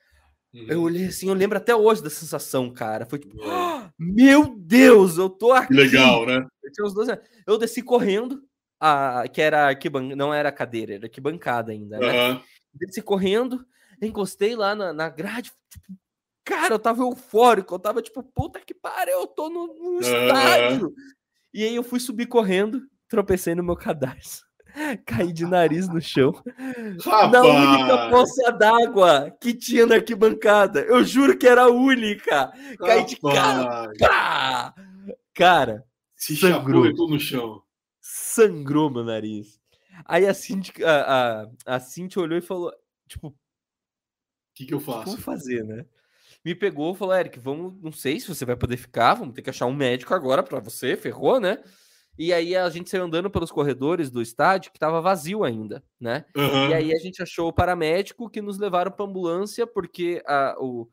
Uhum. Eu olhei assim, eu lembro até hoje da sensação, cara. Foi tipo, oh, meu Deus, eu tô aqui. Legal, né? Eu, tinha uns 12 anos. eu desci correndo, a, que era arquibancada, não era cadeira, era arquibancada ainda, né? Uhum. Desci correndo, encostei lá na, na grade, tipo, cara, eu tava eufórico, eu tava tipo, puta que pariu, eu tô no, no uhum. estádio. E aí eu fui subir correndo, tropecei no meu cadarço. Caí de nariz no chão. Rapaz. Na única poça d'água que tinha na arquibancada. Eu juro que era a única. Caí de cara. Pá! Cara, se sangrou no chão. Sangrou meu nariz. Aí a Cintia, a, a, a Cintia olhou e falou: Tipo, o que, que eu faço? Como fazer, né? Me pegou e falou: Eric, vamos, não sei se você vai poder ficar, vamos ter que achar um médico agora para você, ferrou, né? E aí a gente saiu andando pelos corredores do estádio que estava vazio ainda, né? Uhum. E aí a gente achou o paramédico que nos levaram para ambulância porque a, o,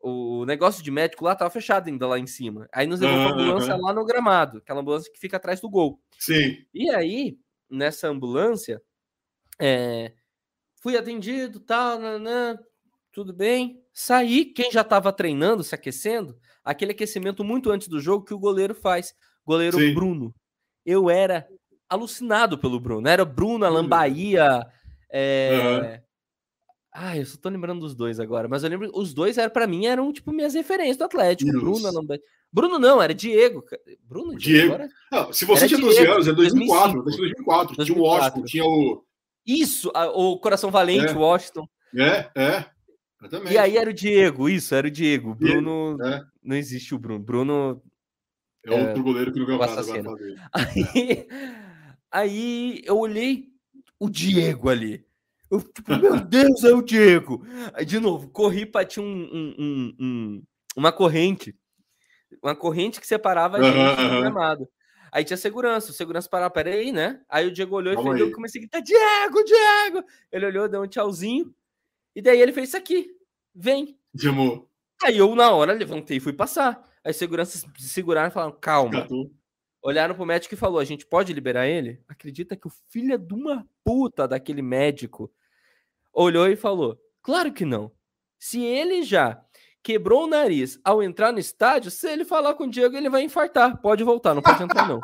o negócio de médico lá estava fechado ainda lá em cima. Aí nos levou uhum. para ambulância lá no gramado, aquela ambulância que fica atrás do gol. Sim. E aí nessa ambulância é, fui atendido, tal, nanã, tudo bem. Saí, quem já estava treinando, se aquecendo, aquele aquecimento muito antes do jogo que o goleiro faz. Goleiro Sim. Bruno eu era alucinado pelo Bruno. Era Bruno, Bahia. É... Ah, eu só tô lembrando dos dois agora, mas eu lembro, os dois eram para mim eram tipo minhas referências do Atlético. Deus. Bruno, Bahia. Bruno não, era Diego. Bruno, Diego. Agora... Não, se você era tinha 12 Diego, anos, é 2004, 2004, 2004. Tinha o Washington, tinha o Isso, o Coração Valente, é. Washington. É, é. Exatamente. E aí era o Diego, isso, era o Diego. Bruno, é. não existe o Bruno. Bruno é outro é, goleiro que campeonato agora fazer. Aí, aí eu olhei o Diego ali. Eu, tipo, meu Deus, é o Diego. Aí, de novo, corri para tinha um, um, um, uma corrente. Uma corrente que separava a gente do gramado. Aí tinha segurança, o segurança parava, peraí, né? Aí o Diego olhou Calma e fez, eu comecei a gritar, Diego, Diego! Ele olhou, deu um tchauzinho, e daí ele fez isso aqui, vem. Chamou. Aí eu, na hora, levantei e fui passar. Aí seguranças se seguraram e falaram: calma. Olharam pro médico e falou: a gente pode liberar ele? Acredita que o filho de uma puta daquele médico olhou e falou: claro que não. Se ele já quebrou o nariz ao entrar no estádio, se ele falar com o Diego, ele vai infartar. Pode voltar, não pode entrar, não.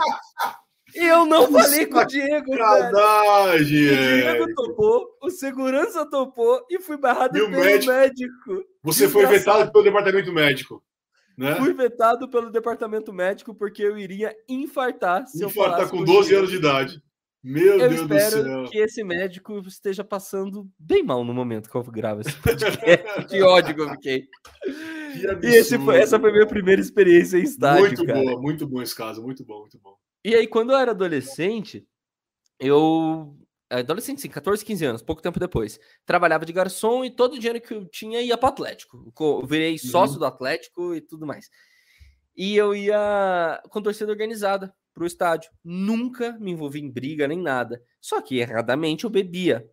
Eu não falei com o Diego. Sacanagem, O Diego topou, o segurança topou e fui barrado e pelo médico. médico. Você foi vetado pelo departamento médico. Né? Fui vetado pelo departamento médico porque eu iria infartar se infartar eu com 12 anos de idade. Meu eu Deus do céu. espero que esse médico esteja passando bem mal no momento que eu gravo esse podcast. que ódio que eu fiquei. Que e foi, essa foi a minha primeira experiência em estádio, Muito cara. boa, muito bom esse caso, muito bom, muito bom. E aí, quando eu era adolescente, eu adolescente, sim, 14, 15 anos, pouco tempo depois. Trabalhava de garçom e todo o dinheiro que eu tinha ia para Atlético. Eu virei uhum. sócio uhum. do Atlético e tudo mais. E eu ia com torcida organizada para o estádio. Nunca me envolvi em briga nem nada. Só que erradamente eu bebia.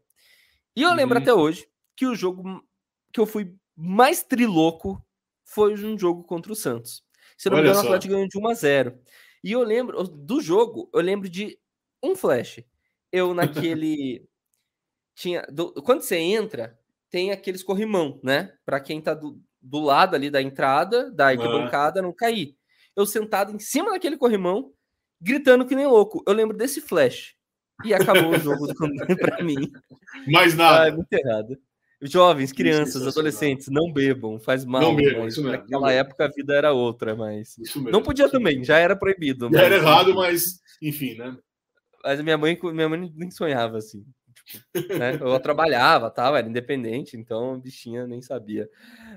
E eu uhum. lembro até hoje que o jogo que eu fui mais triloco foi um jogo contra o Santos. Se não me engano, o Atlético ganhou de 1 a 0. E eu lembro do jogo, eu lembro de um flash eu naquele. tinha do... Quando você entra, tem aqueles corrimão, né? Para quem tá do, do lado ali da entrada, da arquibancada, uhum. não cair. Eu sentado em cima daquele corrimão, gritando que nem louco. Eu lembro desse flash. E acabou o jogo para mim. Mais nada. Ah, é muito errado. Jovens, crianças, adolescentes, não bebam, faz mal. Não bebam, isso mesmo. Naquela época a vida era outra, mas. Não podia também, já era proibido. Já era errado, mas, enfim, né? Mas minha mãe, minha mãe nem sonhava assim. Tipo, né? Eu trabalhava, tal, era independente, então bichinha nem sabia.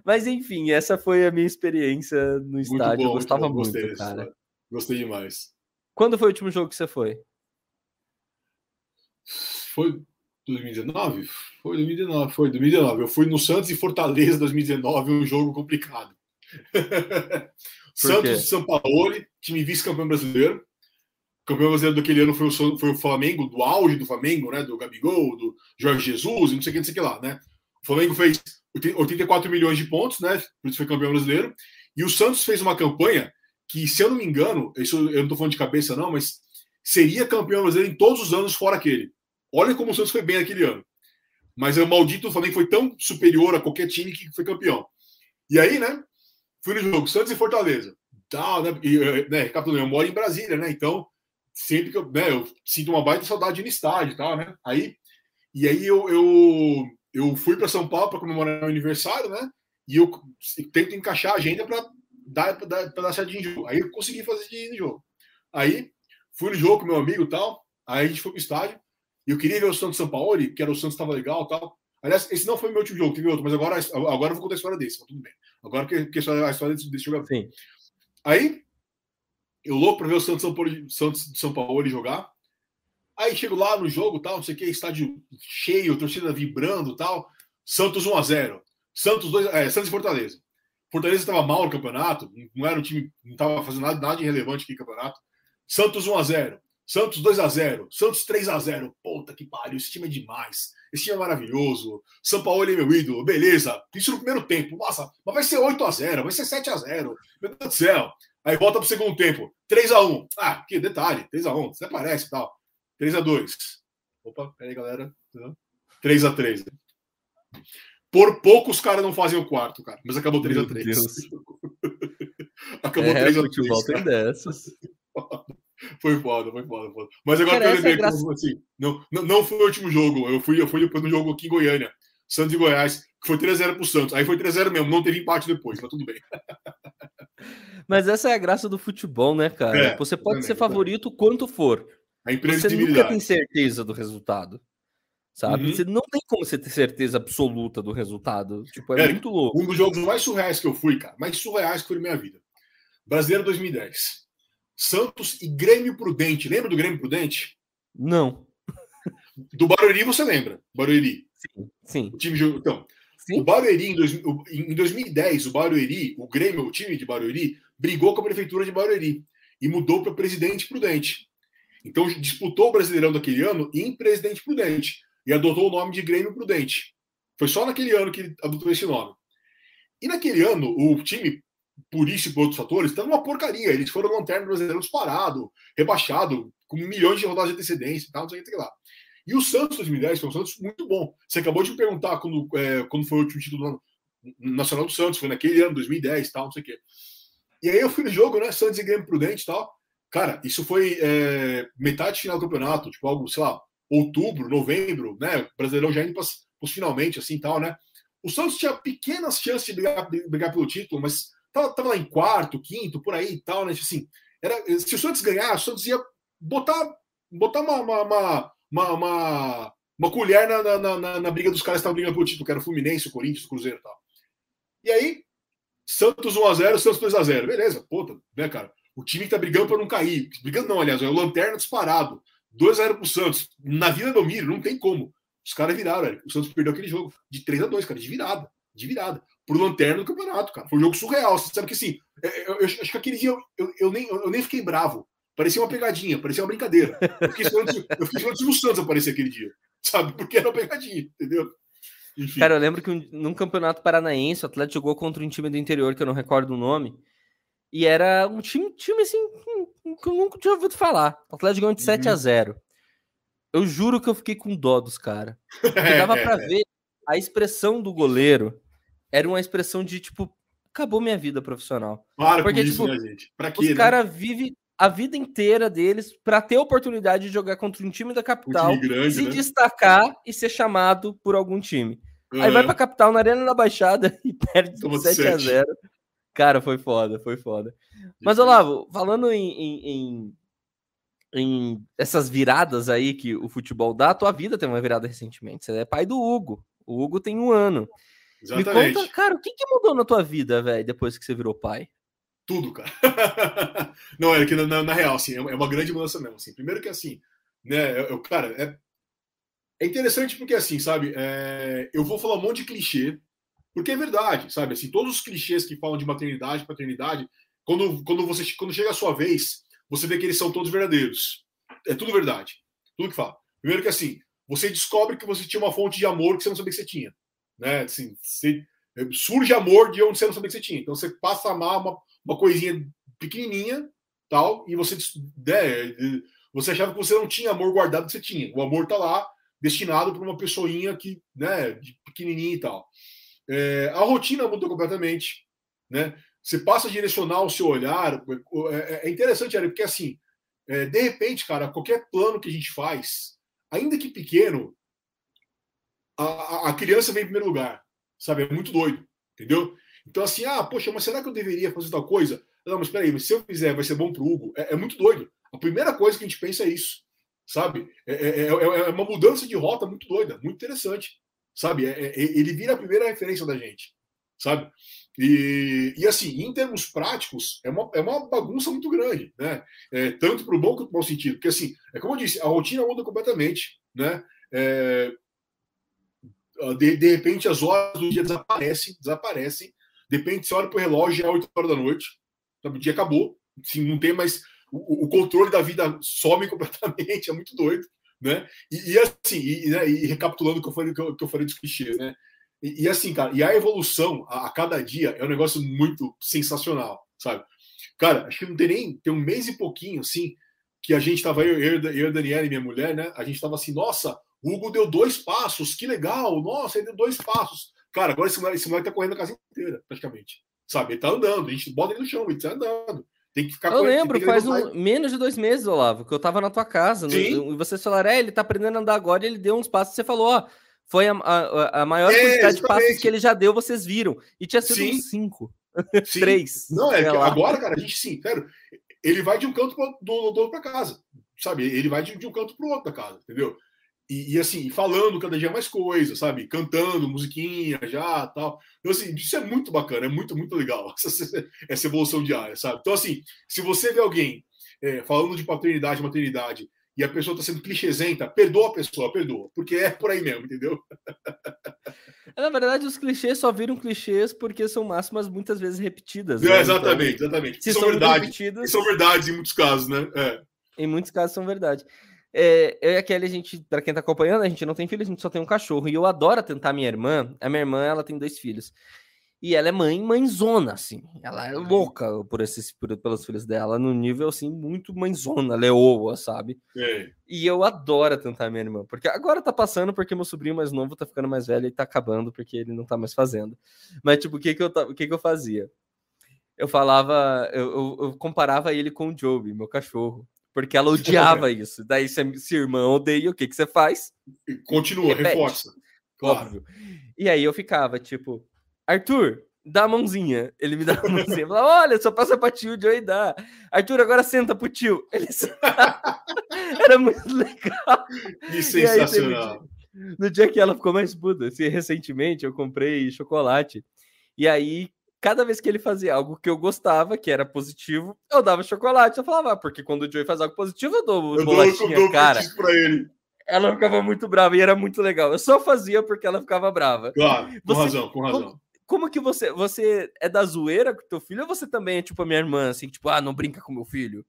Mas enfim, essa foi a minha experiência no muito estádio. Bom, eu gostava muito, muito cara. Gostei demais. Quando foi o último jogo que você foi? Foi 2019? Foi 2019, foi 2019. Eu fui no Santos e Fortaleza 2019, um jogo complicado. Santos e São Paulo, time vice-campeão brasileiro campeão brasileiro daquele ano foi o, foi o Flamengo, do auge do Flamengo, né? Do Gabigol, do Jorge Jesus, não sei o que, não sei o que lá, né? O Flamengo fez 84 milhões de pontos, né? Por isso foi campeão brasileiro. E o Santos fez uma campanha que, se eu não me engano, isso eu não tô falando de cabeça, não, mas seria campeão brasileiro em todos os anos fora aquele. Olha como o Santos foi bem aquele ano. Mas o maldito Flamengo foi tão superior a qualquer time que foi campeão. E aí, né? Fui no jogo, Santos e Fortaleza. Tal, né? E, né, recapitulando, eu moro em Brasília, né? Então, sempre que eu, né, eu sinto uma baita saudade no estádio e tal, né? Aí, e aí eu, eu, eu fui para São Paulo para comemorar meu aniversário, né? E eu tento encaixar a agenda para pra dar certo de jogo. Aí eu consegui fazer de jogo. Aí fui no jogo com meu amigo e tal. Aí a gente foi pro estádio. E eu queria ver o Santos São Paulo, que era o Santos estava legal e tal. Aliás, esse não foi meu último jogo, teve outro, mas agora, agora eu vou contar a história desse, mas tudo bem. Agora que, que a história desse, desse jogador. Sim. Aí, eu louco para ver o Santos São Paulo, Santos de São Paulo jogar. Aí chego lá no jogo, tal, não sei o que, estádio cheio, torcida vibrando tal. Santos 1 a 0 Santos 2 é, Santos e Fortaleza. Fortaleza estava mal no campeonato, não era um time, não estava fazendo nada, nada de relevante aqui no campeonato. Santos 1 a 0 Santos 2 a 0 Santos 3 a 0 Puta que pariu, esse time é demais. Esse time é maravilhoso. São Paulo é meu ídolo, beleza. Isso no primeiro tempo. Nossa, mas vai ser 8 a 0 vai ser 7 a 0 Meu Deus do céu. Aí volta pro segundo tempo. 3 a 1 Ah, que detalhe. 3 a 1 Até parece tal. 3 a 2 Opa, peraí, galera. 3 a 3 Por pouco os caras não fazem o quarto, cara. Mas acabou 3 a 3 acabou é, 3 a 3 Volta dessas. Foi foda, foi foda, foda. Mas agora Cara, que eu lembrei, é graça... assim, não, não, não foi o último jogo. Eu fui, eu fui depois do jogo aqui em Goiânia, Santos e Goiás, que foi 3x0 pro Santos. Aí foi 3x0 mesmo, não teve empate depois, mas tudo bem. Mas essa é a graça do futebol, né, cara? É, Você pode ser favorito quanto for. A Você nunca tem certeza do resultado. Sabe? Uhum. Você não tem como você ter certeza absoluta do resultado. Tipo, é, é muito louco. Um dos jogos mais surreais que eu fui, cara, mais surreais que foi na minha vida. Brasileiro 2010. Santos e Grêmio Prudente. Lembra do Grêmio Prudente? Não. Do Barueri você lembra? Barueri. Sim. sim. O time então, sim. o Barueri em, dois, em 2010, o Barueri, o Grêmio, o time de Barueri, brigou com a prefeitura de Barueri e mudou para Presidente Prudente. Então disputou o Brasileirão daquele ano em Presidente Prudente e adotou o nome de Grêmio Prudente. Foi só naquele ano que ele adotou esse nome. E naquele ano, o time por isso e por outros fatores, estão uma porcaria. Eles foram lanterna brasileiro disparado, rebaixado, com milhões de rodadas de antecedência e tal, não sei o que lá. E o Santos 2010 foi um Santos muito bom. Você acabou de me perguntar quando, é, quando foi o último título nacional do Santos, foi naquele ano, 2010 tal, não sei o quê. E aí eu fui no jogo, né? Santos e Grêmio Prudente e tal. Cara, isso foi é, metade final do campeonato, tipo algo, sei lá, outubro, novembro, né? Brasileirão já indo para os finalmente, assim tal, né? O Santos tinha pequenas chances de brigar, brigar pelo título, mas Tava, tava lá em quarto, quinto, por aí e tal, né? Assim, era, se o Santos ganhar, o Santos ia botar, botar uma, uma, uma, uma, uma colher na, na, na, na, briga dos caras que estavam brigando pelo título, que era o Fluminense, o Corinthians, o Cruzeiro e tal. E aí, Santos 1x0, Santos 2x0. Beleza, puta, né, cara? O time que tá brigando para não cair. Brigando não, aliás, é o Lanterna disparado. 2x0 pro Santos. Na Vila Belmiro, não tem como. Os caras viraram, velho. O Santos perdeu aquele jogo de 3 a 2 cara, de virada. De virada pro lanterna do campeonato, cara. Foi um jogo surreal. Você sabe que assim, eu, eu, eu acho que aquele dia eu, eu, nem, eu nem fiquei bravo. Parecia uma pegadinha, parecia uma brincadeira. Eu fiquei esperando, eu fiquei esperando o Santos aparecer aquele dia, sabe? Porque era uma pegadinha, entendeu? Enfim. Cara, eu lembro que um, num campeonato paranaense, o Atlético jogou contra um time do interior que eu não recordo o nome. E era um time, time assim, que eu nunca tinha ouvido falar. O Atlético ganhou de 7 uhum. a 0 Eu juro que eu fiquei com dó dos caras. Porque dava pra ver a expressão do goleiro era uma expressão de tipo, acabou minha vida profissional. Claro, Porque, tipo, isso, né, gente? Pra quê, os né? caras vivem a vida inteira deles para ter a oportunidade de jogar contra um time da capital, um time grande, se né? destacar e ser chamado por algum time. Uhum. Aí vai pra capital na Arena da Baixada e perde 7 a 0 Cara, foi foda, foi foda. Mas, Olavo, falando em, em, em, em, essas viradas aí que o futebol dá, a tua vida tem uma virada recentemente. Você é pai do Hugo. O Hugo tem um ano. Exatamente. Me conta, cara, o que, que mudou na tua vida, velho, depois que você virou pai? Tudo, cara. Não, é que na, na, real, assim, é uma é grande mudança mesmo. Assim. Primeiro que assim, né, eu, cara, é, é interessante porque assim, sabe, é, eu vou falar um monte de clichê, porque é verdade, sabe, assim, todos os clichês que falam de maternidade, paternidade, quando, quando você quando chega a sua vez, você vê que eles são todos verdadeiros. É tudo verdade. Tudo que fala. Primeiro que assim, você descobre que você tinha uma fonte de amor que você não sabia que você tinha né? Assim, você, surge amor de onde você não sabia que você tinha. Então você passa a amar uma, uma coisinha pequenininha, tal, e você, né, você achava que você não tinha amor guardado que você tinha. O amor tá lá, destinado para uma pessoinha que, né, pequenininha e tal. É, a rotina mudou completamente, né? Você passa a direcionar o seu olhar. É, é, é interessante, Ari, porque assim, é, de repente, cara, qualquer plano que a gente faz, ainda que pequeno, a, a criança vem em primeiro lugar, sabe? É muito doido, entendeu? Então, assim, ah, poxa, mas será que eu deveria fazer tal coisa? Não, mas peraí, se eu fizer, vai ser bom pro Hugo. É, é muito doido. A primeira coisa que a gente pensa é isso, sabe? É, é, é, é uma mudança de rota muito doida, muito interessante, sabe? É, é, ele vira a primeira referência da gente, sabe? E, e assim, em termos práticos, é uma, é uma bagunça muito grande, né? É, tanto para o bom quanto para o mau sentido. Porque, assim, é como eu disse, a rotina muda completamente, né? É, de, de repente, as horas do dia desaparecem, desaparecem. De repente, você olha para o relógio, é 8 horas da noite, sabe? o dia acabou, assim, não tem mais. O, o, controle da vida some completamente, é muito doido, né? E, e assim, e, né, e, recapitulando o que eu falei, que eu, que eu falei dos clichês, né? E, e, assim, cara, e a evolução a, a, cada dia é um negócio muito sensacional, sabe? Cara, acho que não tem nem. Tem um mês e pouquinho, assim, que a gente tava, eu, eu, eu Daniela e minha mulher, né? A gente tava assim, nossa, Hugo deu dois passos, que legal, nossa, ele deu dois passos. Cara, agora esse moleque, esse moleque tá correndo a casa inteira, praticamente. Sabe? Ele tá andando, a gente bota ele no chão, ele tá andando. Tem que ficar Eu lembro, faz um, menos de dois meses, Olavo, que eu tava na tua casa. E vocês falaram, é, ele tá aprendendo a andar agora, ele deu uns passos. Você falou, ó, foi a, a, a maior é, quantidade exatamente. de passos que ele já deu, vocês viram. E tinha sido sim. uns cinco. Sim. Três. Não, é agora, cara, a gente sim, sério, ele vai de um canto pro, do, outro para casa. Sabe? Ele vai de, de um canto para o outro da casa, entendeu? E, e, assim, falando cada dia mais coisas, sabe? Cantando, musiquinha já tal. Então, assim, isso é muito bacana, é muito, muito legal, essa, essa evolução diária, sabe? Então, assim, se você vê alguém é, falando de paternidade, maternidade, e a pessoa está sendo clichêsenta, perdoa a pessoa, perdoa, porque é por aí mesmo, entendeu? É, na verdade, os clichês só viram clichês porque são máximas muitas vezes repetidas. É, né? Exatamente, então, exatamente. Se são, são verdade, repetidas... são verdades em muitos casos, né? É. Em muitos casos são verdade. É, eu e a Kelly, a gente, pra quem tá acompanhando, a gente não tem filho, a gente só tem um cachorro. E eu adoro tentar minha irmã. A minha irmã, ela tem dois filhos. E ela é mãe, mãezona, assim. Ela é louca por esses, por, pelos filhos dela, no nível, assim, muito mãezona, leoa, sabe? É. E eu adoro tentar minha irmã. Porque agora tá passando porque meu sobrinho mais novo tá ficando mais velho e tá acabando porque ele não tá mais fazendo. Mas, tipo, o que que eu, o que que eu fazia? Eu falava, eu, eu, eu comparava ele com o Joby, meu cachorro porque ela odiava isso. Daí, se, se irmã odeia, o que, que você faz? Continua, Repete. reforça. Claro. Óbvio. E aí eu ficava, tipo, Arthur, dá a mãozinha. Ele me dá a mãozinha. Falava, olha, só passa pra tio, Joey dá. Arthur, agora senta pro tio. Ele Era muito legal. Que sensacional. Aí, no dia que ela ficou mais puta, assim, recentemente eu comprei chocolate. E aí cada vez que ele fazia algo que eu gostava, que era positivo, eu dava chocolate. Eu falava, ah, porque quando o Joey faz algo positivo, eu dou eu bolachinha, dou, cara. Pra ele. Ela ficava muito brava e era muito legal. Eu só fazia porque ela ficava brava. Claro, com você, razão, com razão. Como, como, que você, você é da zoeira com teu filho ou você também é tipo a minha irmã, assim, tipo, ah, não brinca com meu filho?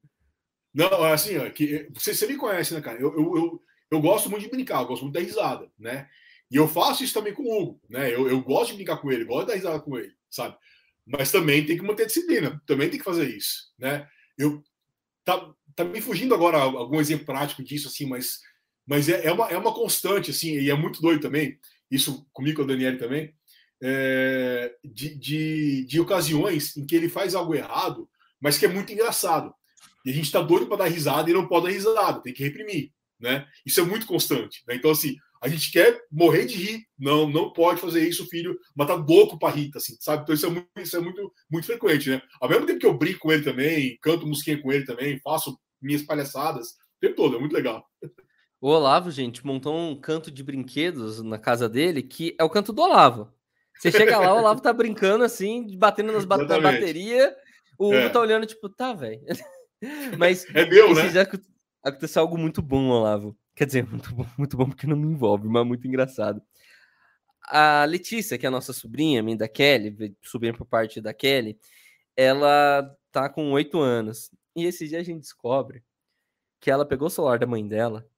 Não, assim, ó, que, você, você me conhece, né, cara? Eu, eu, eu, eu gosto muito de brincar, eu gosto muito da risada, né? E eu faço isso também com o Hugo, né? Eu, eu gosto de brincar com ele, gosto de dar risada com ele, sabe? Mas também tem que manter disciplina, também tem que fazer isso, né? Eu tá, tá me fugindo agora algum exemplo prático disso, assim, mas, mas é, é, uma, é uma constante, assim, e é muito doido também, isso comigo com o Daniel também, é, de, de, de ocasiões em que ele faz algo errado, mas que é muito engraçado. E a gente tá doido para dar risada e não pode dar risada, tem que reprimir, né? Isso é muito constante. Né? Então, assim, a gente quer morrer de rir. Não, não pode fazer isso, filho. Mas tá louco pra rir, assim, sabe? Então isso é muito, isso é muito, muito frequente, né? Ao mesmo tempo que eu brinco com ele também, canto musiquinha com ele também, faço minhas palhaçadas, o tempo todo, é muito legal. O Olavo, gente, montou um canto de brinquedos na casa dele que é o canto do Olavo. Você chega lá, o Olavo tá brincando assim, batendo nas bat na bateria, o Hugo é. tá olhando, tipo, tá, velho. Mas é meu, né? Já aconteceu algo muito bom, Olavo. Quer dizer, muito bom, muito bom porque não me envolve, mas muito engraçado. A Letícia, que é a nossa sobrinha, mãe da Kelly, sobrinha por parte da Kelly, ela tá com oito anos. E esse dia a gente descobre que ela pegou o celular da mãe dela.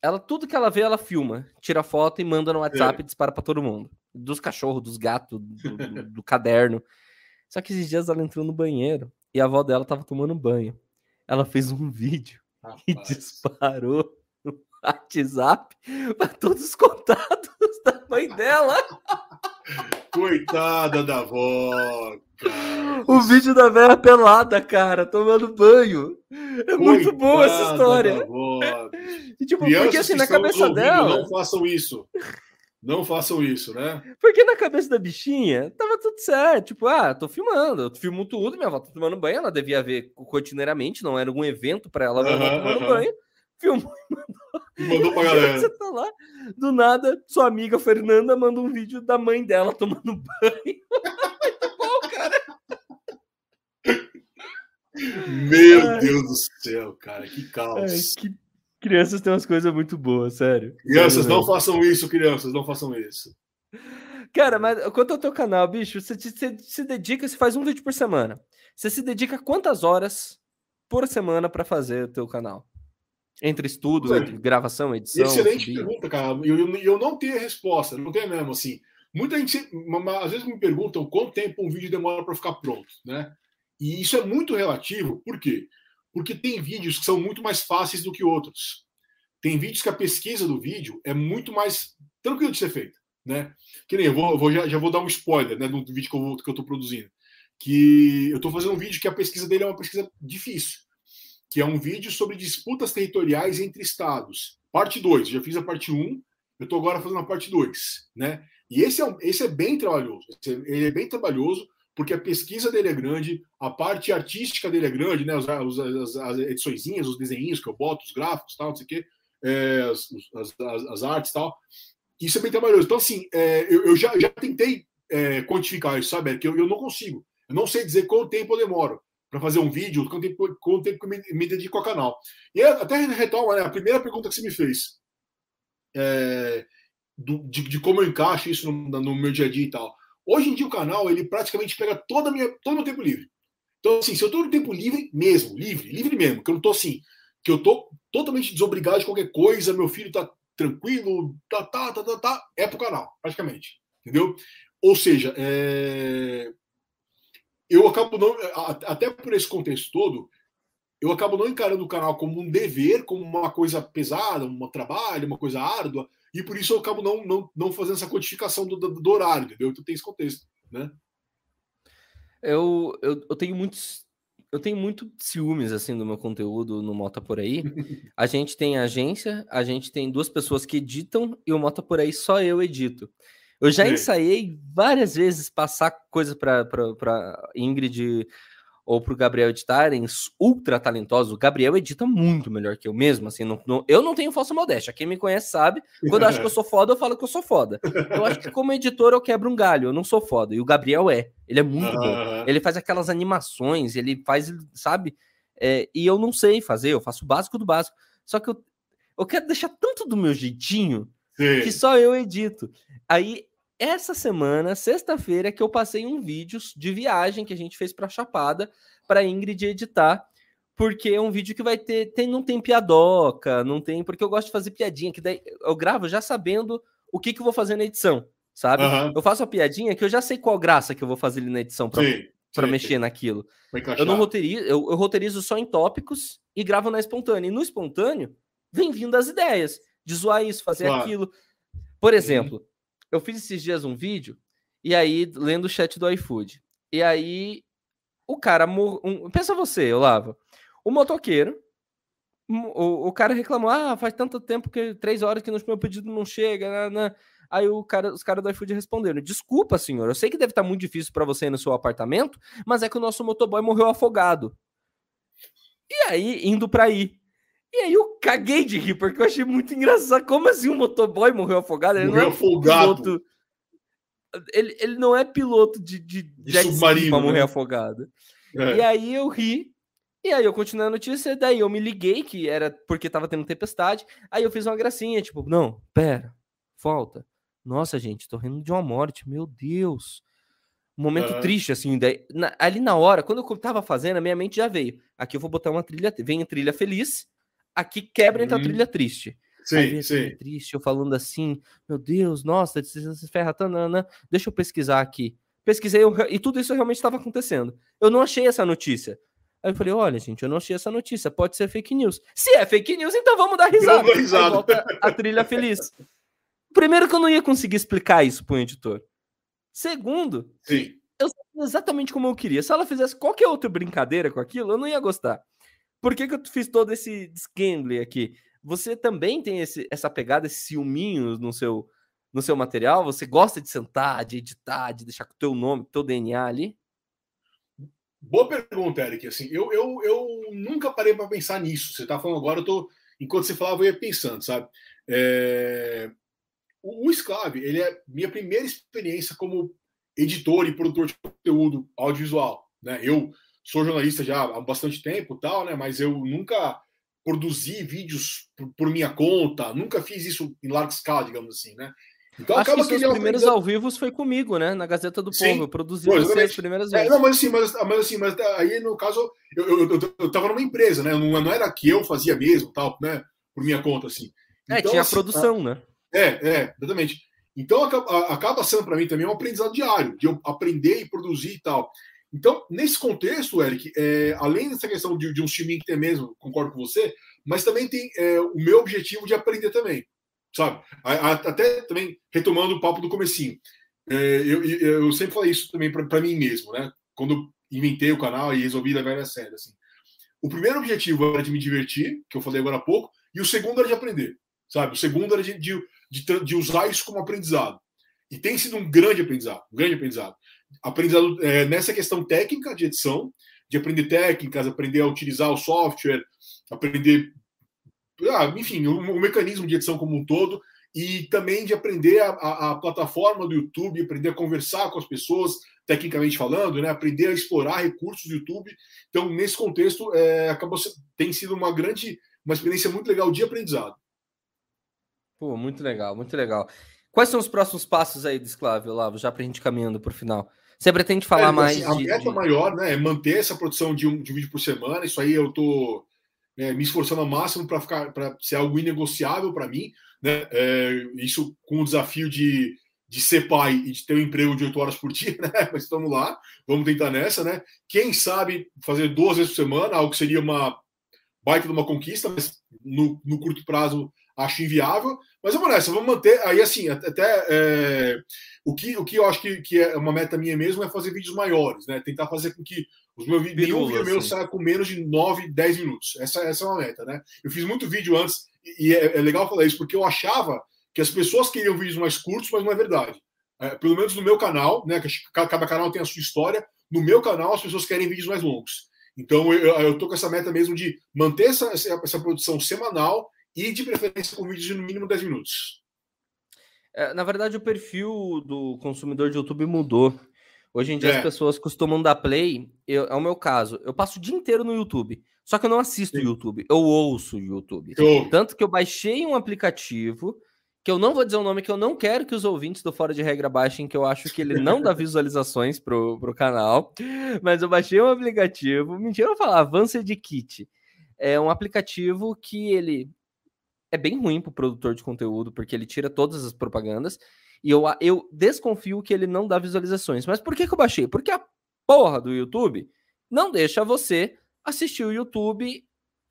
Ela, tudo que ela vê, ela filma, tira foto e manda no WhatsApp é. e dispara para todo mundo. Dos cachorros, dos gatos, do, do, do caderno. Só que esses dias ela entrou no banheiro e a avó dela tava tomando banho. Ela fez um vídeo Rapaz. e disparou WhatsApp para todos os contatos da mãe dela. Coitada da avó. Cara. O vídeo da velha pelada, cara, tomando banho. É Coitada muito boa essa história. E, tipo, Crianças porque assim, na cabeça dela. Não façam isso. Não façam isso, né? Porque na cabeça da bichinha, tava tudo certo. Tipo, ah, tô filmando, eu filmo tudo, minha avó tá tomando banho, ela devia ver rotineiramente, não era algum evento para ela uhum, tomando uhum. banho. Filmou e mandou. Mandou pra galera. Você tá lá, do nada, sua amiga Fernanda manda um vídeo da mãe dela tomando banho. Muito bom, cara. Meu Ai. Deus do céu, cara, que caos. Ai, que crianças têm umas coisas muito boas, sério. Crianças, sério, não façam isso, crianças, não façam isso. Cara, mas quanto ao teu canal, bicho, você, você se dedica, você faz um vídeo por semana. Você se dedica quantas horas por semana para fazer o teu canal? Entre estudo, entre gravação, edição. Excelente subir. pergunta, cara. Eu, eu, eu não tenho resposta, não tenho mesmo, assim. Muita gente, às vezes me perguntam quanto tempo um vídeo demora para ficar pronto, né? E isso é muito relativo, por quê? Porque tem vídeos que são muito mais fáceis do que outros. Tem vídeos que a pesquisa do vídeo é muito mais tranquilo de ser feita, né? Que nem eu vou, eu vou já, já, vou dar um spoiler, né, do vídeo que eu, que eu tô produzindo. Que eu estou fazendo um vídeo que a pesquisa dele é uma pesquisa difícil, que é um vídeo sobre disputas territoriais entre estados. Parte 2, já fiz a parte 1, um, eu estou agora fazendo a parte 2, né? E esse é, esse é bem trabalhoso, ele é bem trabalhoso, porque a pesquisa dele é grande, a parte artística dele é grande, né? As, as ediçõezinhas, os desenhos que eu boto, os gráficos, tal, não sei o quê, é, as, as, as, artes tal. Isso é bem trabalhoso. Então, assim, é, eu, eu, já, já tentei é, quantificar isso, sabe? É que eu, eu não consigo. Eu não sei dizer quanto tempo eu demoro para fazer um vídeo, quanto tempo, quanto tempo que me, me dedico ao canal. E até retoma, né? A primeira pergunta que você me fez. É, do, de, de, como eu encaixo isso no, no meu dia a dia e tal. Hoje em dia o canal ele praticamente pega toda minha, todo o meu tempo livre. Então, assim, se eu estou no tempo livre mesmo, livre, livre mesmo, que eu não estou assim, que eu estou totalmente desobrigado de qualquer coisa, meu filho está tranquilo, tá, tá, tá, tá, tá, é pro canal, praticamente. Entendeu? Ou seja, é... eu acabo não. Até por esse contexto todo, eu acabo não encarando o canal como um dever, como uma coisa pesada, um trabalho, uma coisa árdua, e por isso eu acabo não, não, não fazendo essa codificação do, do, do horário, entendeu? Então tem esse contexto, né? Eu, eu, eu tenho muitos. Eu tenho muito ciúmes assim do meu conteúdo no Mota por aí. A gente tem agência, a gente tem duas pessoas que editam e o Mota por aí só eu edito. Eu já ensaiei várias vezes passar coisa para Ingrid ou para o Gabriel editarem ultra talentosos. O Gabriel edita muito melhor que eu mesmo. Assim, não, não, eu não tenho falsa modéstia. Quem me conhece sabe. Quando eu acho que eu sou foda, eu falo que eu sou foda. Eu acho que como editor eu quebro um galho. Eu não sou foda. E o Gabriel é. Ele é muito bom. Ele faz aquelas animações, ele faz, sabe? É, e eu não sei fazer. Eu faço o básico do básico. Só que eu, eu quero deixar tanto do meu jeitinho Sim. que só eu edito. Aí essa semana, sexta-feira, que eu passei um vídeo de viagem que a gente fez para Chapada para Ingrid editar, porque é um vídeo que vai ter, tem não tem piadoca, não tem, porque eu gosto de fazer piadinha, que daí eu gravo já sabendo o que que eu vou fazer na edição, sabe? Uhum. Eu faço a piadinha que eu já sei qual graça que eu vou fazer ali na edição para mexer sim. naquilo. Eu não roteirizo, eu, eu roteirizo só em tópicos e gravo na espontânea. E no espontâneo vem vindo as ideias de zoar isso, fazer claro. aquilo. Por exemplo, uhum eu fiz esses dias um vídeo e aí lendo o chat do iFood. E aí o cara, um, pensa você, Olavo, o motoqueiro, o, o cara reclamou: "Ah, faz tanto tempo que três horas que no meu pedido não chega". Né, né. Aí o cara, os caras do iFood responderam: Desculpa, senhor, eu sei que deve estar muito difícil para você ir no seu apartamento, mas é que o nosso motoboy morreu afogado. E aí, indo para aí. E aí eu caguei de rir, porque eu achei muito engraçado. Como assim um motoboy morreu afogado? Ele morreu não é afogado. Piloto... Ele, ele não é piloto de, de, de submarino pra morrer né? afogado. É. E aí eu ri. E aí eu continuei a notícia, daí eu me liguei que era porque tava tendo tempestade. Aí eu fiz uma gracinha, tipo, não, pera, falta. Nossa, gente, tô rindo de uma morte, meu Deus. Um momento triste, assim, daí, na, ali na hora, quando eu tava fazendo, a minha mente já veio. Aqui eu vou botar uma trilha, vem trilha feliz, aqui quebra então a trilha triste. Sim, Aí sim. triste, eu falando assim, meu Deus, nossa, se ferra, tanana, deixa eu pesquisar aqui. Pesquisei eu, e tudo isso realmente estava acontecendo. Eu não achei essa notícia. Aí eu falei, olha, gente, eu não achei essa notícia, pode ser fake news. Se é fake news, então vamos dar risada. Vamos dar risada. a trilha feliz. Primeiro que eu não ia conseguir explicar isso para o editor. Segundo, Sim. eu sabia exatamente como eu queria. Se ela fizesse qualquer outra brincadeira com aquilo, eu não ia gostar. Por que, que eu fiz todo esse scandal aqui? Você também tem esse, essa pegada, esse ciúminho no seu, no seu material? Você gosta de sentar, de editar, de deixar com o teu nome, teu DNA ali? Boa pergunta, Eric. Assim, eu, eu, eu nunca parei para pensar nisso. Você está falando agora, eu tô, enquanto você falava, eu ia pensando, sabe? É... O, o Esclave, ele é minha primeira experiência como editor e produtor de conteúdo audiovisual. Né? Eu sou jornalista já há bastante tempo, tal, né? Mas eu nunca produzi vídeos por, por minha conta, nunca fiz isso em larga escala, digamos assim, né? Então, Acho acaba que, que os primeiros ao vivo foi comigo, né? Na Gazeta do Sim, Povo. Eu produzi você as primeiras é, vezes. É, não, mas assim, mas, mas, assim, mas aí no caso, eu, eu, eu, eu tava numa empresa, né? Não, não era que eu fazia mesmo, tal, né? Por minha conta, assim. É, então, tinha assim, produção, a, né? É, é, exatamente. Então acaba, acaba sendo para mim também um aprendizado diário, de eu aprender e produzir e tal. Então, nesse contexto, Eric, é, além dessa questão de, de um streaming que tem mesmo, concordo com você, mas também tem é, o meu objetivo de aprender também sabe? Até também retomando o papo do comecinho. É, eu, eu sempre falei isso também para mim mesmo, né? Quando inventei o canal e resolvi levar a sério, assim. O primeiro objetivo era de me divertir, que eu falei agora há pouco, e o segundo era de aprender, sabe? O segundo era de, de, de, de usar isso como aprendizado. E tem sido um grande aprendizado, um grande aprendizado. Aprendizado é, nessa questão técnica de edição, de aprender técnicas, aprender a utilizar o software, aprender ah, enfim, o, mecanismo de edição como um todo e também de aprender a, a, a, plataforma do YouTube, aprender a conversar com as pessoas, tecnicamente falando, né? aprender a explorar recursos do YouTube. Então, nesse contexto, é, acabou tem sido uma grande, uma experiência muito legal de aprendizado. Pô, muito legal, muito legal. Quais são os próximos passos aí do Esclavo, Lavo, já para a gente caminhando para o final? Você pretende falar é, mais? Assim, a meta de... maior né, é manter essa produção de um, de um vídeo por semana. Isso aí eu tô é, me esforçando ao máximo para ficar para ser algo inegociável para mim, né? É, isso com o desafio de, de ser pai e de ter um emprego de oito horas por dia, né? Mas estamos lá, vamos tentar nessa, né? Quem sabe fazer duas vezes por semana, algo que seria uma baita de uma conquista, mas no, no curto prazo acho inviável. Mas vamos nessa, vamos manter. Aí, assim, até é, o, que, o que eu acho que, que é uma meta minha mesmo é fazer vídeos maiores, né? Tentar fazer com que os meus vídeos, nenhum vídeo meu assim. saia com menos de 9, 10 minutos. Essa, essa é uma meta, né? Eu fiz muito vídeo antes, e é, é legal falar isso, porque eu achava que as pessoas queriam vídeos mais curtos, mas não é verdade. É, pelo menos no meu canal, né? Que cada canal tem a sua história. No meu canal, as pessoas querem vídeos mais longos. Então, eu, eu tô com essa meta mesmo de manter essa, essa produção semanal e de preferência com vídeos de no mínimo 10 minutos. É, na verdade, o perfil do consumidor de YouTube mudou. Hoje em dia é. as pessoas costumam dar play, eu, é o meu caso. Eu passo o dia inteiro no YouTube, só que eu não assisto o YouTube, eu ouço o YouTube. Eu... Tanto que eu baixei um aplicativo que eu não vou dizer o nome, que eu não quero que os ouvintes do Fora de Regra baixem, que eu acho que ele não dá visualizações pro, pro canal, mas eu baixei um aplicativo, mentira, eu falar, Advanced Kit. É um aplicativo que ele é bem ruim para o produtor de conteúdo, porque ele tira todas as propagandas. E eu, eu desconfio que ele não dá visualizações. Mas por que, que eu baixei? Porque a porra do YouTube não deixa você assistir o YouTube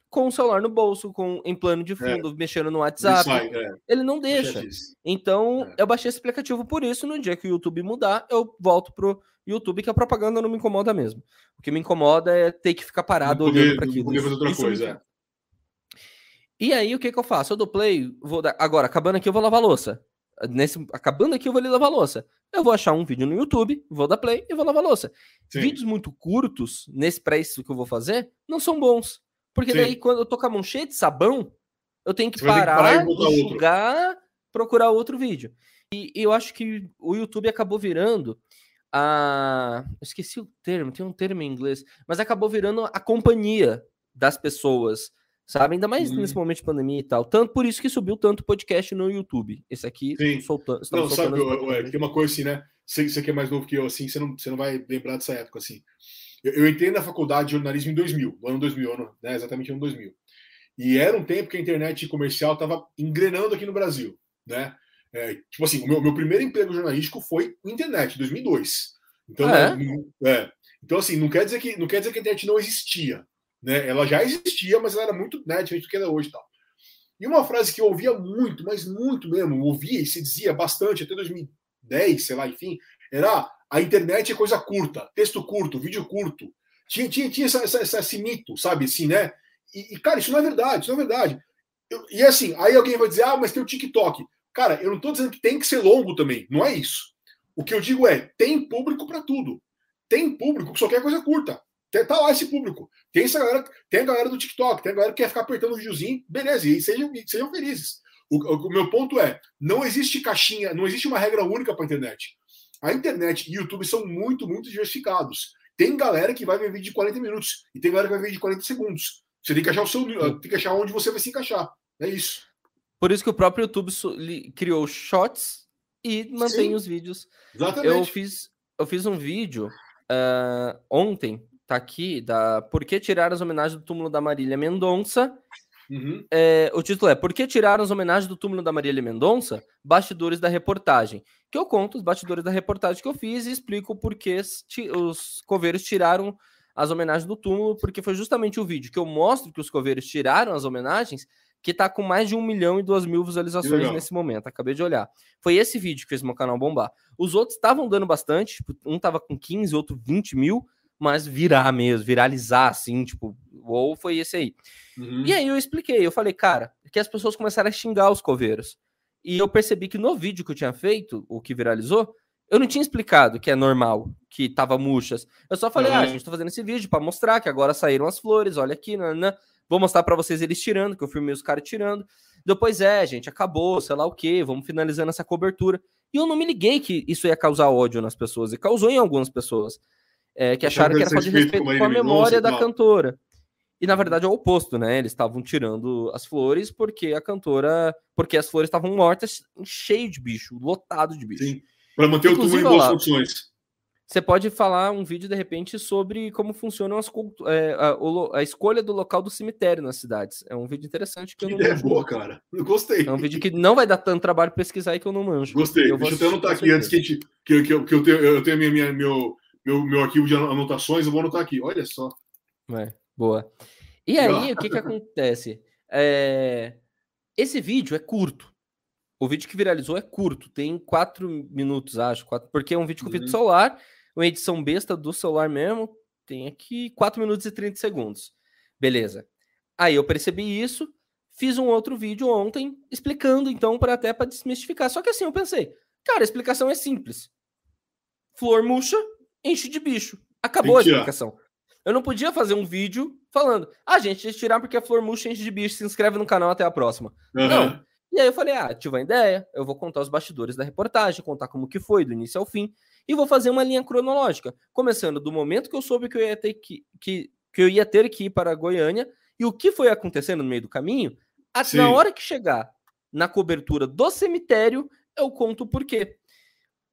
com o celular no bolso, com em plano de é. fundo, é. mexendo no WhatsApp. Sai, é. Ele não deixa. Então, é. eu baixei esse aplicativo por isso. No dia que o YouTube mudar, eu volto pro YouTube, que a propaganda não me incomoda mesmo. O que me incomoda é ter que ficar parado olhando para aquilo. Outra isso coisa, é. E aí, o que, que eu faço? Eu dou play, vou dar... agora, acabando aqui, eu vou lavar louça. Nesse... Acabando aqui, eu vou ali lavar louça. Eu vou achar um vídeo no YouTube, vou dar play e vou lavar louça. Sim. Vídeos muito curtos, nesse para isso que eu vou fazer, não são bons. Porque Sim. daí, quando eu tô com a mão cheia de sabão, eu tenho que Você parar, enxugar, procurar outro vídeo. E, e eu acho que o YouTube acabou virando a. Eu esqueci o termo, tem um termo em inglês, mas acabou virando a companhia das pessoas sabe? Ainda mais nesse momento de pandemia e tal. Tanto por isso que subiu tanto podcast no YouTube. Esse aqui, soltando. Não, sabe, tem uma coisa assim, né? Você, você que é mais novo que eu, assim, você não, você não vai lembrar dessa época, assim. Eu, eu entrei na faculdade de jornalismo em 2000, no ano 2000, ano, né? Exatamente no ano 2000. E era um tempo que a internet comercial estava engrenando aqui no Brasil, né? É, tipo assim, o meu, meu primeiro emprego jornalístico foi internet, 2002. Então, ah, é? é? então assim, não quer dizer que não quer dizer que a internet não existia, né? Ela já existia, mas ela era muito né, diferente do que ela é hoje. Tal. E uma frase que eu ouvia muito, mas muito mesmo, ouvia e se dizia bastante até 2010, sei lá, enfim, era a internet é coisa curta, texto curto, vídeo curto. Tinha, tinha, tinha essa, essa, esse mito, sabe, assim, né? E, e, cara, isso não é verdade, isso não é verdade. Eu, e assim, aí alguém vai dizer, ah, mas tem o TikTok. Cara, eu não estou dizendo que tem que ser longo também, não é isso. O que eu digo é, tem público para tudo. Tem público que só quer coisa curta. Tá lá esse público. Tem essa galera, tem a galera do TikTok, tem a galera que quer ficar apertando o videozinho, beleza, e sejam, sejam felizes. O, o, o, meu ponto é: não existe caixinha, não existe uma regra única para a internet. A internet e o YouTube são muito, muito diversificados. Tem galera que vai ver vídeo de 40 minutos e tem galera que vai ver vídeo de 40 segundos. Você tem que achar o seu, tem que achar onde você vai se encaixar. É isso. Por isso que o próprio YouTube criou shorts e mantém Sim. os vídeos. Exatamente. Eu fiz, eu fiz um vídeo uh, ontem, tá aqui, da Por que tirar as homenagens do túmulo da Marília Mendonça Uhum. É, o título é Por que tiraram as homenagens do túmulo da Marília Mendonça? Bastidores da reportagem. Que eu conto os bastidores da reportagem que eu fiz e explico por que os coveiros tiraram as homenagens do túmulo, porque foi justamente o vídeo que eu mostro que os coveiros tiraram as homenagens que tá com mais de um milhão e duas mil visualizações nesse momento. Acabei de olhar. Foi esse vídeo que fez meu canal bombar. Os outros estavam dando bastante, tipo, um tava com 15, outro 20 mil, mas virar mesmo, viralizar assim, tipo, ou foi esse aí. Uhum. E aí eu expliquei, eu falei, cara, que as pessoas começaram a xingar os coveiros. E eu percebi que no vídeo que eu tinha feito, o que viralizou, eu não tinha explicado que é normal, que tava murchas. Eu só falei, uhum. ah, a gente tá fazendo esse vídeo para mostrar que agora saíram as flores, olha aqui, nanã. Vou mostrar para vocês eles tirando, que eu filmei os caras tirando. Depois é, gente, acabou, sei lá o quê, vamos finalizando essa cobertura. E eu não me liguei que isso ia causar ódio nas pessoas, e causou em algumas pessoas é, que acharam que era de respeito com a memória da cantora. E na verdade é o oposto, né? Eles estavam tirando as flores porque a cantora. Porque as flores estavam mortas, cheio de bicho, lotado de bicho. Sim. Para manter Inclusive, o túmulo em boas condições. Você pode falar um vídeo, de repente, sobre como funcionam as, é, a, a, escolha do local do cemitério nas cidades. É um vídeo interessante que, que eu não. É boa, cara. Eu gostei. É um vídeo que não vai dar tanto trabalho pesquisar e que eu não manjo. Gostei. Eu Deixa eu até anotar aqui antes que, a gente, que, que, que eu tenho, eu tenho minha, minha, meu, meu, meu arquivo de anotações, eu vou anotar aqui. Olha só. É, boa. E aí, o que, que acontece? É... Esse vídeo é curto. O vídeo que viralizou é curto, tem quatro minutos, acho, quatro, porque é um vídeo com fita uhum. celular, uma edição besta do celular mesmo, tem aqui 4 minutos e 30 segundos. Beleza. Aí eu percebi isso, fiz um outro vídeo ontem explicando, então, para até para desmistificar. Só que assim, eu pensei, cara, a explicação é simples. Flor murcha, enche de bicho. Acabou a explicação. Eu não podia fazer um vídeo falando, ah, gente, deixa tirar porque a flor murcha enche de bicho, se inscreve no canal, até a próxima. Uhum. Não. E aí eu falei, ah, tive uma ideia, eu vou contar os bastidores da reportagem, contar como que foi, do início ao fim, e vou fazer uma linha cronológica, começando do momento que eu soube que eu ia ter que, que, que eu ia ter que ir para Goiânia, e o que foi acontecendo no meio do caminho, até na hora que chegar na cobertura do cemitério, eu conto por quê.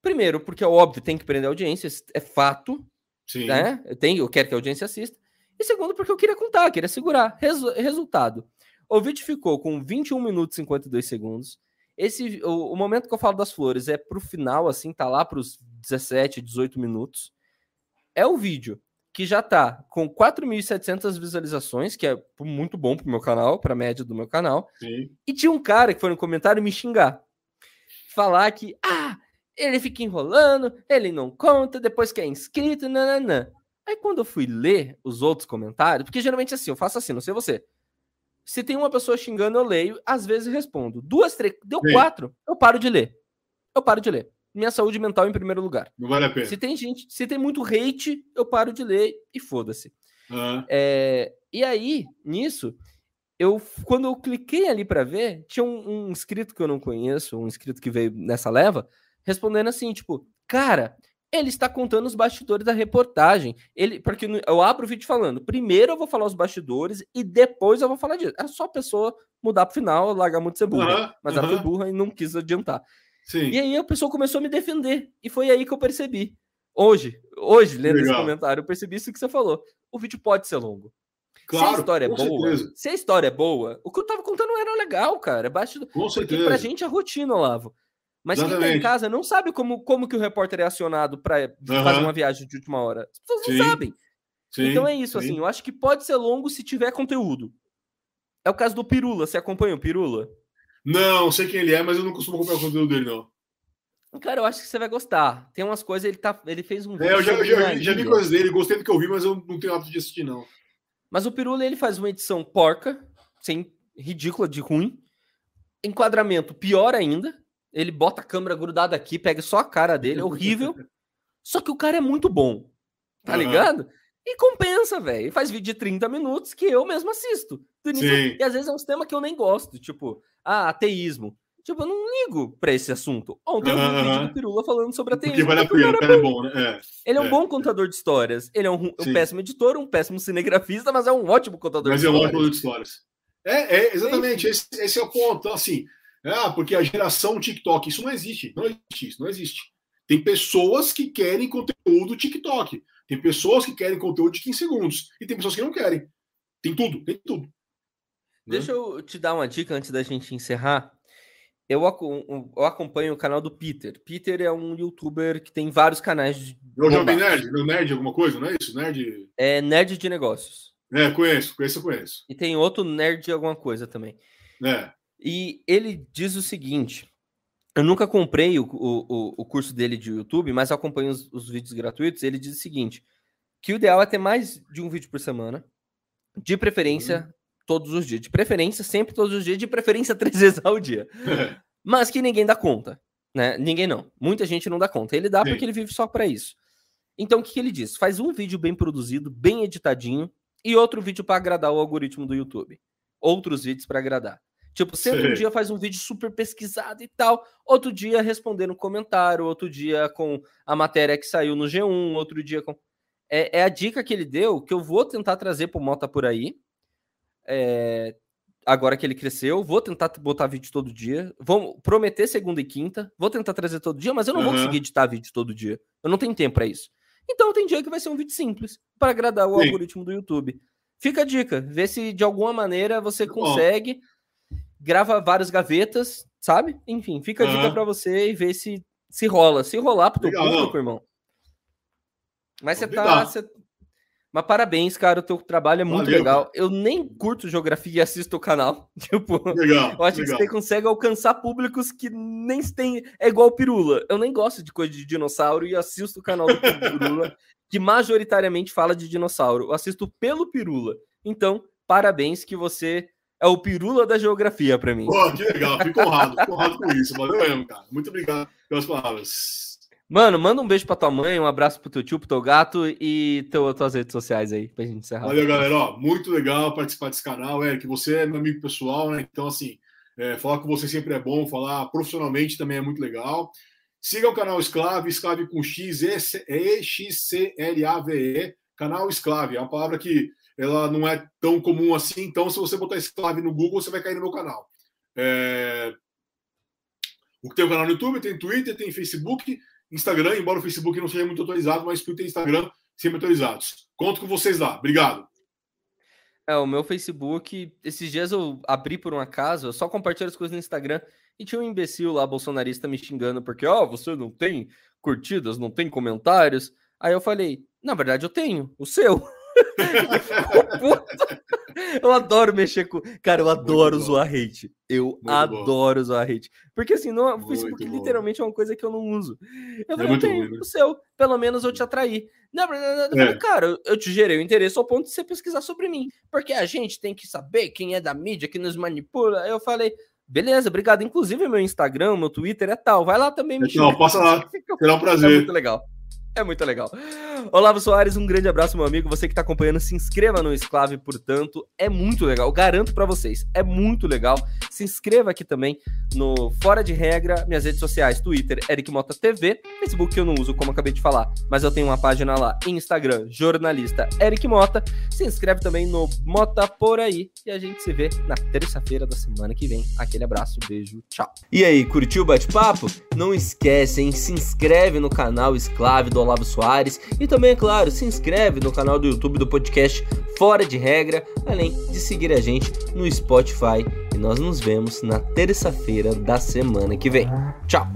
Primeiro, porque é óbvio, tem que prender a audiência, é fato. Sim. Né? Eu, tenho, eu quero que a audiência assista. E segundo, porque eu queria contar, queria segurar. Resu resultado. O vídeo ficou com 21 minutos e 52 segundos. Esse, o, o, momento que eu falo das flores é pro final, assim, tá lá pros 17, 18 minutos. É o vídeo que já tá com 4.700 visualizações, que é muito bom pro meu canal, pra média do meu canal. Sim. E tinha um cara que foi no comentário me xingar. Falar que, ah, ele fica enrolando, ele não conta, depois que é inscrito, nananã. Aí quando eu fui ler os outros comentários, porque geralmente assim, eu faço assim, não sei você. Se tem uma pessoa xingando, eu leio, às vezes respondo. Duas, três, deu Sim. quatro, eu paro de ler. Eu paro de ler. Minha saúde mental em primeiro lugar. Não vale a pena. Se tem gente, se tem muito hate, eu paro de ler e foda-se. Uhum. É, e aí, nisso, eu quando eu cliquei ali para ver, tinha um, um inscrito que eu não conheço, um inscrito que veio nessa leva, respondendo assim, tipo, cara, ele está contando os bastidores da reportagem. Ele, porque eu abro o vídeo falando, primeiro eu vou falar os bastidores e depois eu vou falar disso. É só a pessoa mudar pro final, largar muito ser burra. Uhum, mas uhum. ela foi burra e não quis adiantar. Sim. E aí a pessoa começou a me defender. E foi aí que eu percebi. Hoje, hoje, lendo Legal. esse comentário, eu percebi isso que você falou. O vídeo pode ser longo. Claro, se a história é boa, certeza. se a história é boa, o que eu tava contando era legal, cara. É bastidor. Com certeza. Porque pra gente é rotina, Olavo. Mas Exatamente. quem tá em casa não sabe como, como que o repórter é acionado para uhum. fazer uma viagem de última hora. As pessoas Sim. não sabem. Sim. Então é isso, Sim. assim. Eu acho que pode ser longo se tiver conteúdo. É o caso do Pirula. Você acompanha o Pirula? Não, sei quem ele é, mas eu não costumo acompanhar o conteúdo dele, não. Cara, eu acho que você vai gostar. Tem umas coisas, ele, tá, ele fez um É, eu já, já, já vi coisas dele, gostei do que eu vi, mas eu não tenho hábito de assistir, não. Mas o Pirula, ele faz uma edição porca, sem ridícula de ruim. Enquadramento pior ainda Ele bota a câmera grudada aqui, pega só a cara dele, é horrível. só que o cara é muito bom. Tá uhum. ligado? E compensa, velho. Faz vídeo de 30 minutos que eu mesmo assisto. E às vezes é uns temas que eu nem gosto, tipo, ah, ateísmo. Tipo, eu não ligo pra esse assunto. Ontem eu vi um vídeo do Pirula falando sobre ateísmo. Porque vale a pena, o cara é bom, né? É, ele é um é. bom contador de histórias. Ele é um, um, péssimo editor, um péssimo cinegrafista, mas é um ótimo contador mas de histórias. Mas é um ótimo contador de histórias. É, é exatamente, esse, esse, é o ponto. Então, assim, ah, porque a geração TikTok, isso não existe. Não existe, isso não existe. Tem pessoas que querem conteúdo TikTok. Tem pessoas que querem conteúdo de 15 segundos. E tem pessoas que não querem. Tem tudo, tem tudo. Deixa né? eu te dar uma dica antes da gente encerrar eu, acompanho o canal do Peter. Peter é um youtuber que tem vários canais de. Eu já vi Nerd, meu Nerd alguma coisa, não é isso? Nerd. É Nerd de Negócios. É, conheço, conheço, conheço. E tem outro Nerd de alguma coisa também. É. E ele diz o seguinte: eu nunca comprei o, o, o curso dele de YouTube, mas acompanho os, os vídeos gratuitos. Ele diz o seguinte: que o ideal é ter mais de um vídeo por semana, de preferência uhum todos os dias. De preferência, sempre todos os dias, de preferência três vezes ao dia. Mas que ninguém dá conta. Né? Ninguém não. Muita gente não dá conta. Ele dá Sim. porque ele vive só para isso. Então o que, que ele diz? Faz um vídeo bem produzido, bem editadinho, e outro vídeo para agradar o algoritmo do YouTube. Outros vídeos para agradar. Tipo, sempre um dia faz um vídeo super pesquisado e tal, outro dia respondendo um comentário, outro dia com a matéria que saiu no G1, outro dia com. É, é a dica que ele deu que eu vou tentar trazer pro Mota por aí, é, agora que ele cresceu, vou tentar botar vídeo todo dia. Vou prometer segunda e quinta. Vou tentar trazer todo dia, mas eu não uhum. vou conseguir editar vídeo todo dia. Eu não tenho tempo para isso. Então tem dia que vai ser um vídeo simples para agradar o Sim. algoritmo do YouTube. Fica a dica, vê se de alguma maneira você consegue. Grava várias gavetas, sabe? Enfim, fica a uhum. dica para você e vê se se rola. Se rolar pro teu público, irmão. Mas você tá, você, mas parabéns, cara, o teu trabalho é muito Valeu, legal. Cara. Eu nem curto geografia e assisto o canal. Tipo, legal, eu acho legal. que você consegue alcançar públicos que nem tem. É igual o Pirula. Eu nem gosto de coisa de dinossauro e assisto o canal do Pirula, que majoritariamente fala de dinossauro. Eu assisto pelo Pirula. Então, parabéns que você é o Pirula da geografia para mim. Pô, que legal, fico honrado, fico honrado com isso. Valeu mesmo, cara. Muito obrigado pelas palavras. Mano, manda um beijo pra tua mãe, um abraço pro teu tio, pro teu gato e teu, tuas redes sociais aí, pra gente encerrar. Valeu, galera. Ó, muito legal participar desse canal, que você é meu amigo pessoal, né? Então, assim, é, falar com você sempre é bom, falar profissionalmente também é muito legal. Siga o canal Esclave, Esclave com X, E-X-C-L-A-V-E, canal Esclave. É uma palavra que ela não é tão comum assim, então se você botar Esclave no Google, você vai cair no meu canal. É... O que tem o canal no YouTube, tem Twitter, tem Facebook, Instagram, embora o Facebook não seja muito atualizado, mas Twitter e Instagram sempre atualizados. Conto com vocês lá. Obrigado. É, o meu Facebook, esses dias eu abri por um acaso, eu só compartilho as coisas no Instagram e tinha um imbecil lá, bolsonarista, me xingando, porque, ó, oh, você não tem curtidas, não tem comentários. Aí eu falei, na verdade eu tenho, o seu. eu adoro mexer com. Cara, eu adoro zoar hate. Eu Muito adoro bom. zoar hate. Porque assim, no o Facebook bom. literalmente é uma coisa que eu não uso. Eu é falei, é né? o seu, pelo menos eu te atraí. Não, não, não, é. cara, eu te gerei o interesse ao ponto de você pesquisar sobre mim. Porque a gente tem que saber quem é da mídia que nos manipula. Aí eu falei, Beleza, obrigado. Inclusive, meu Instagram, meu Twitter é tal. Vai lá também me Não, passa lá. Será um prazer. É muito legal. É muito legal. Olavo Soares, um grande abraço, meu amigo. Você que está acompanhando, se inscreva no Esclave, portanto. É muito legal. Garanto para vocês, é muito legal. Se inscreva aqui também no Fora de Regra, minhas redes sociais, Twitter, Eric Mota TV, Facebook que eu não uso, como acabei de falar, mas eu tenho uma página lá, Instagram, jornalista Eric Mota. Se inscreve também no Mota Por Aí e a gente se vê na terça-feira da semana que vem. Aquele abraço, beijo, tchau. E aí, curtiu o bate-papo? Não esquece, hein? Se inscreve no canal Esclave do Olavo Soares e também, é claro, se inscreve no canal do YouTube do podcast Fora de Regra, além de seguir a gente no Spotify. E nós nos vemos na terça-feira da semana que vem. Tchau!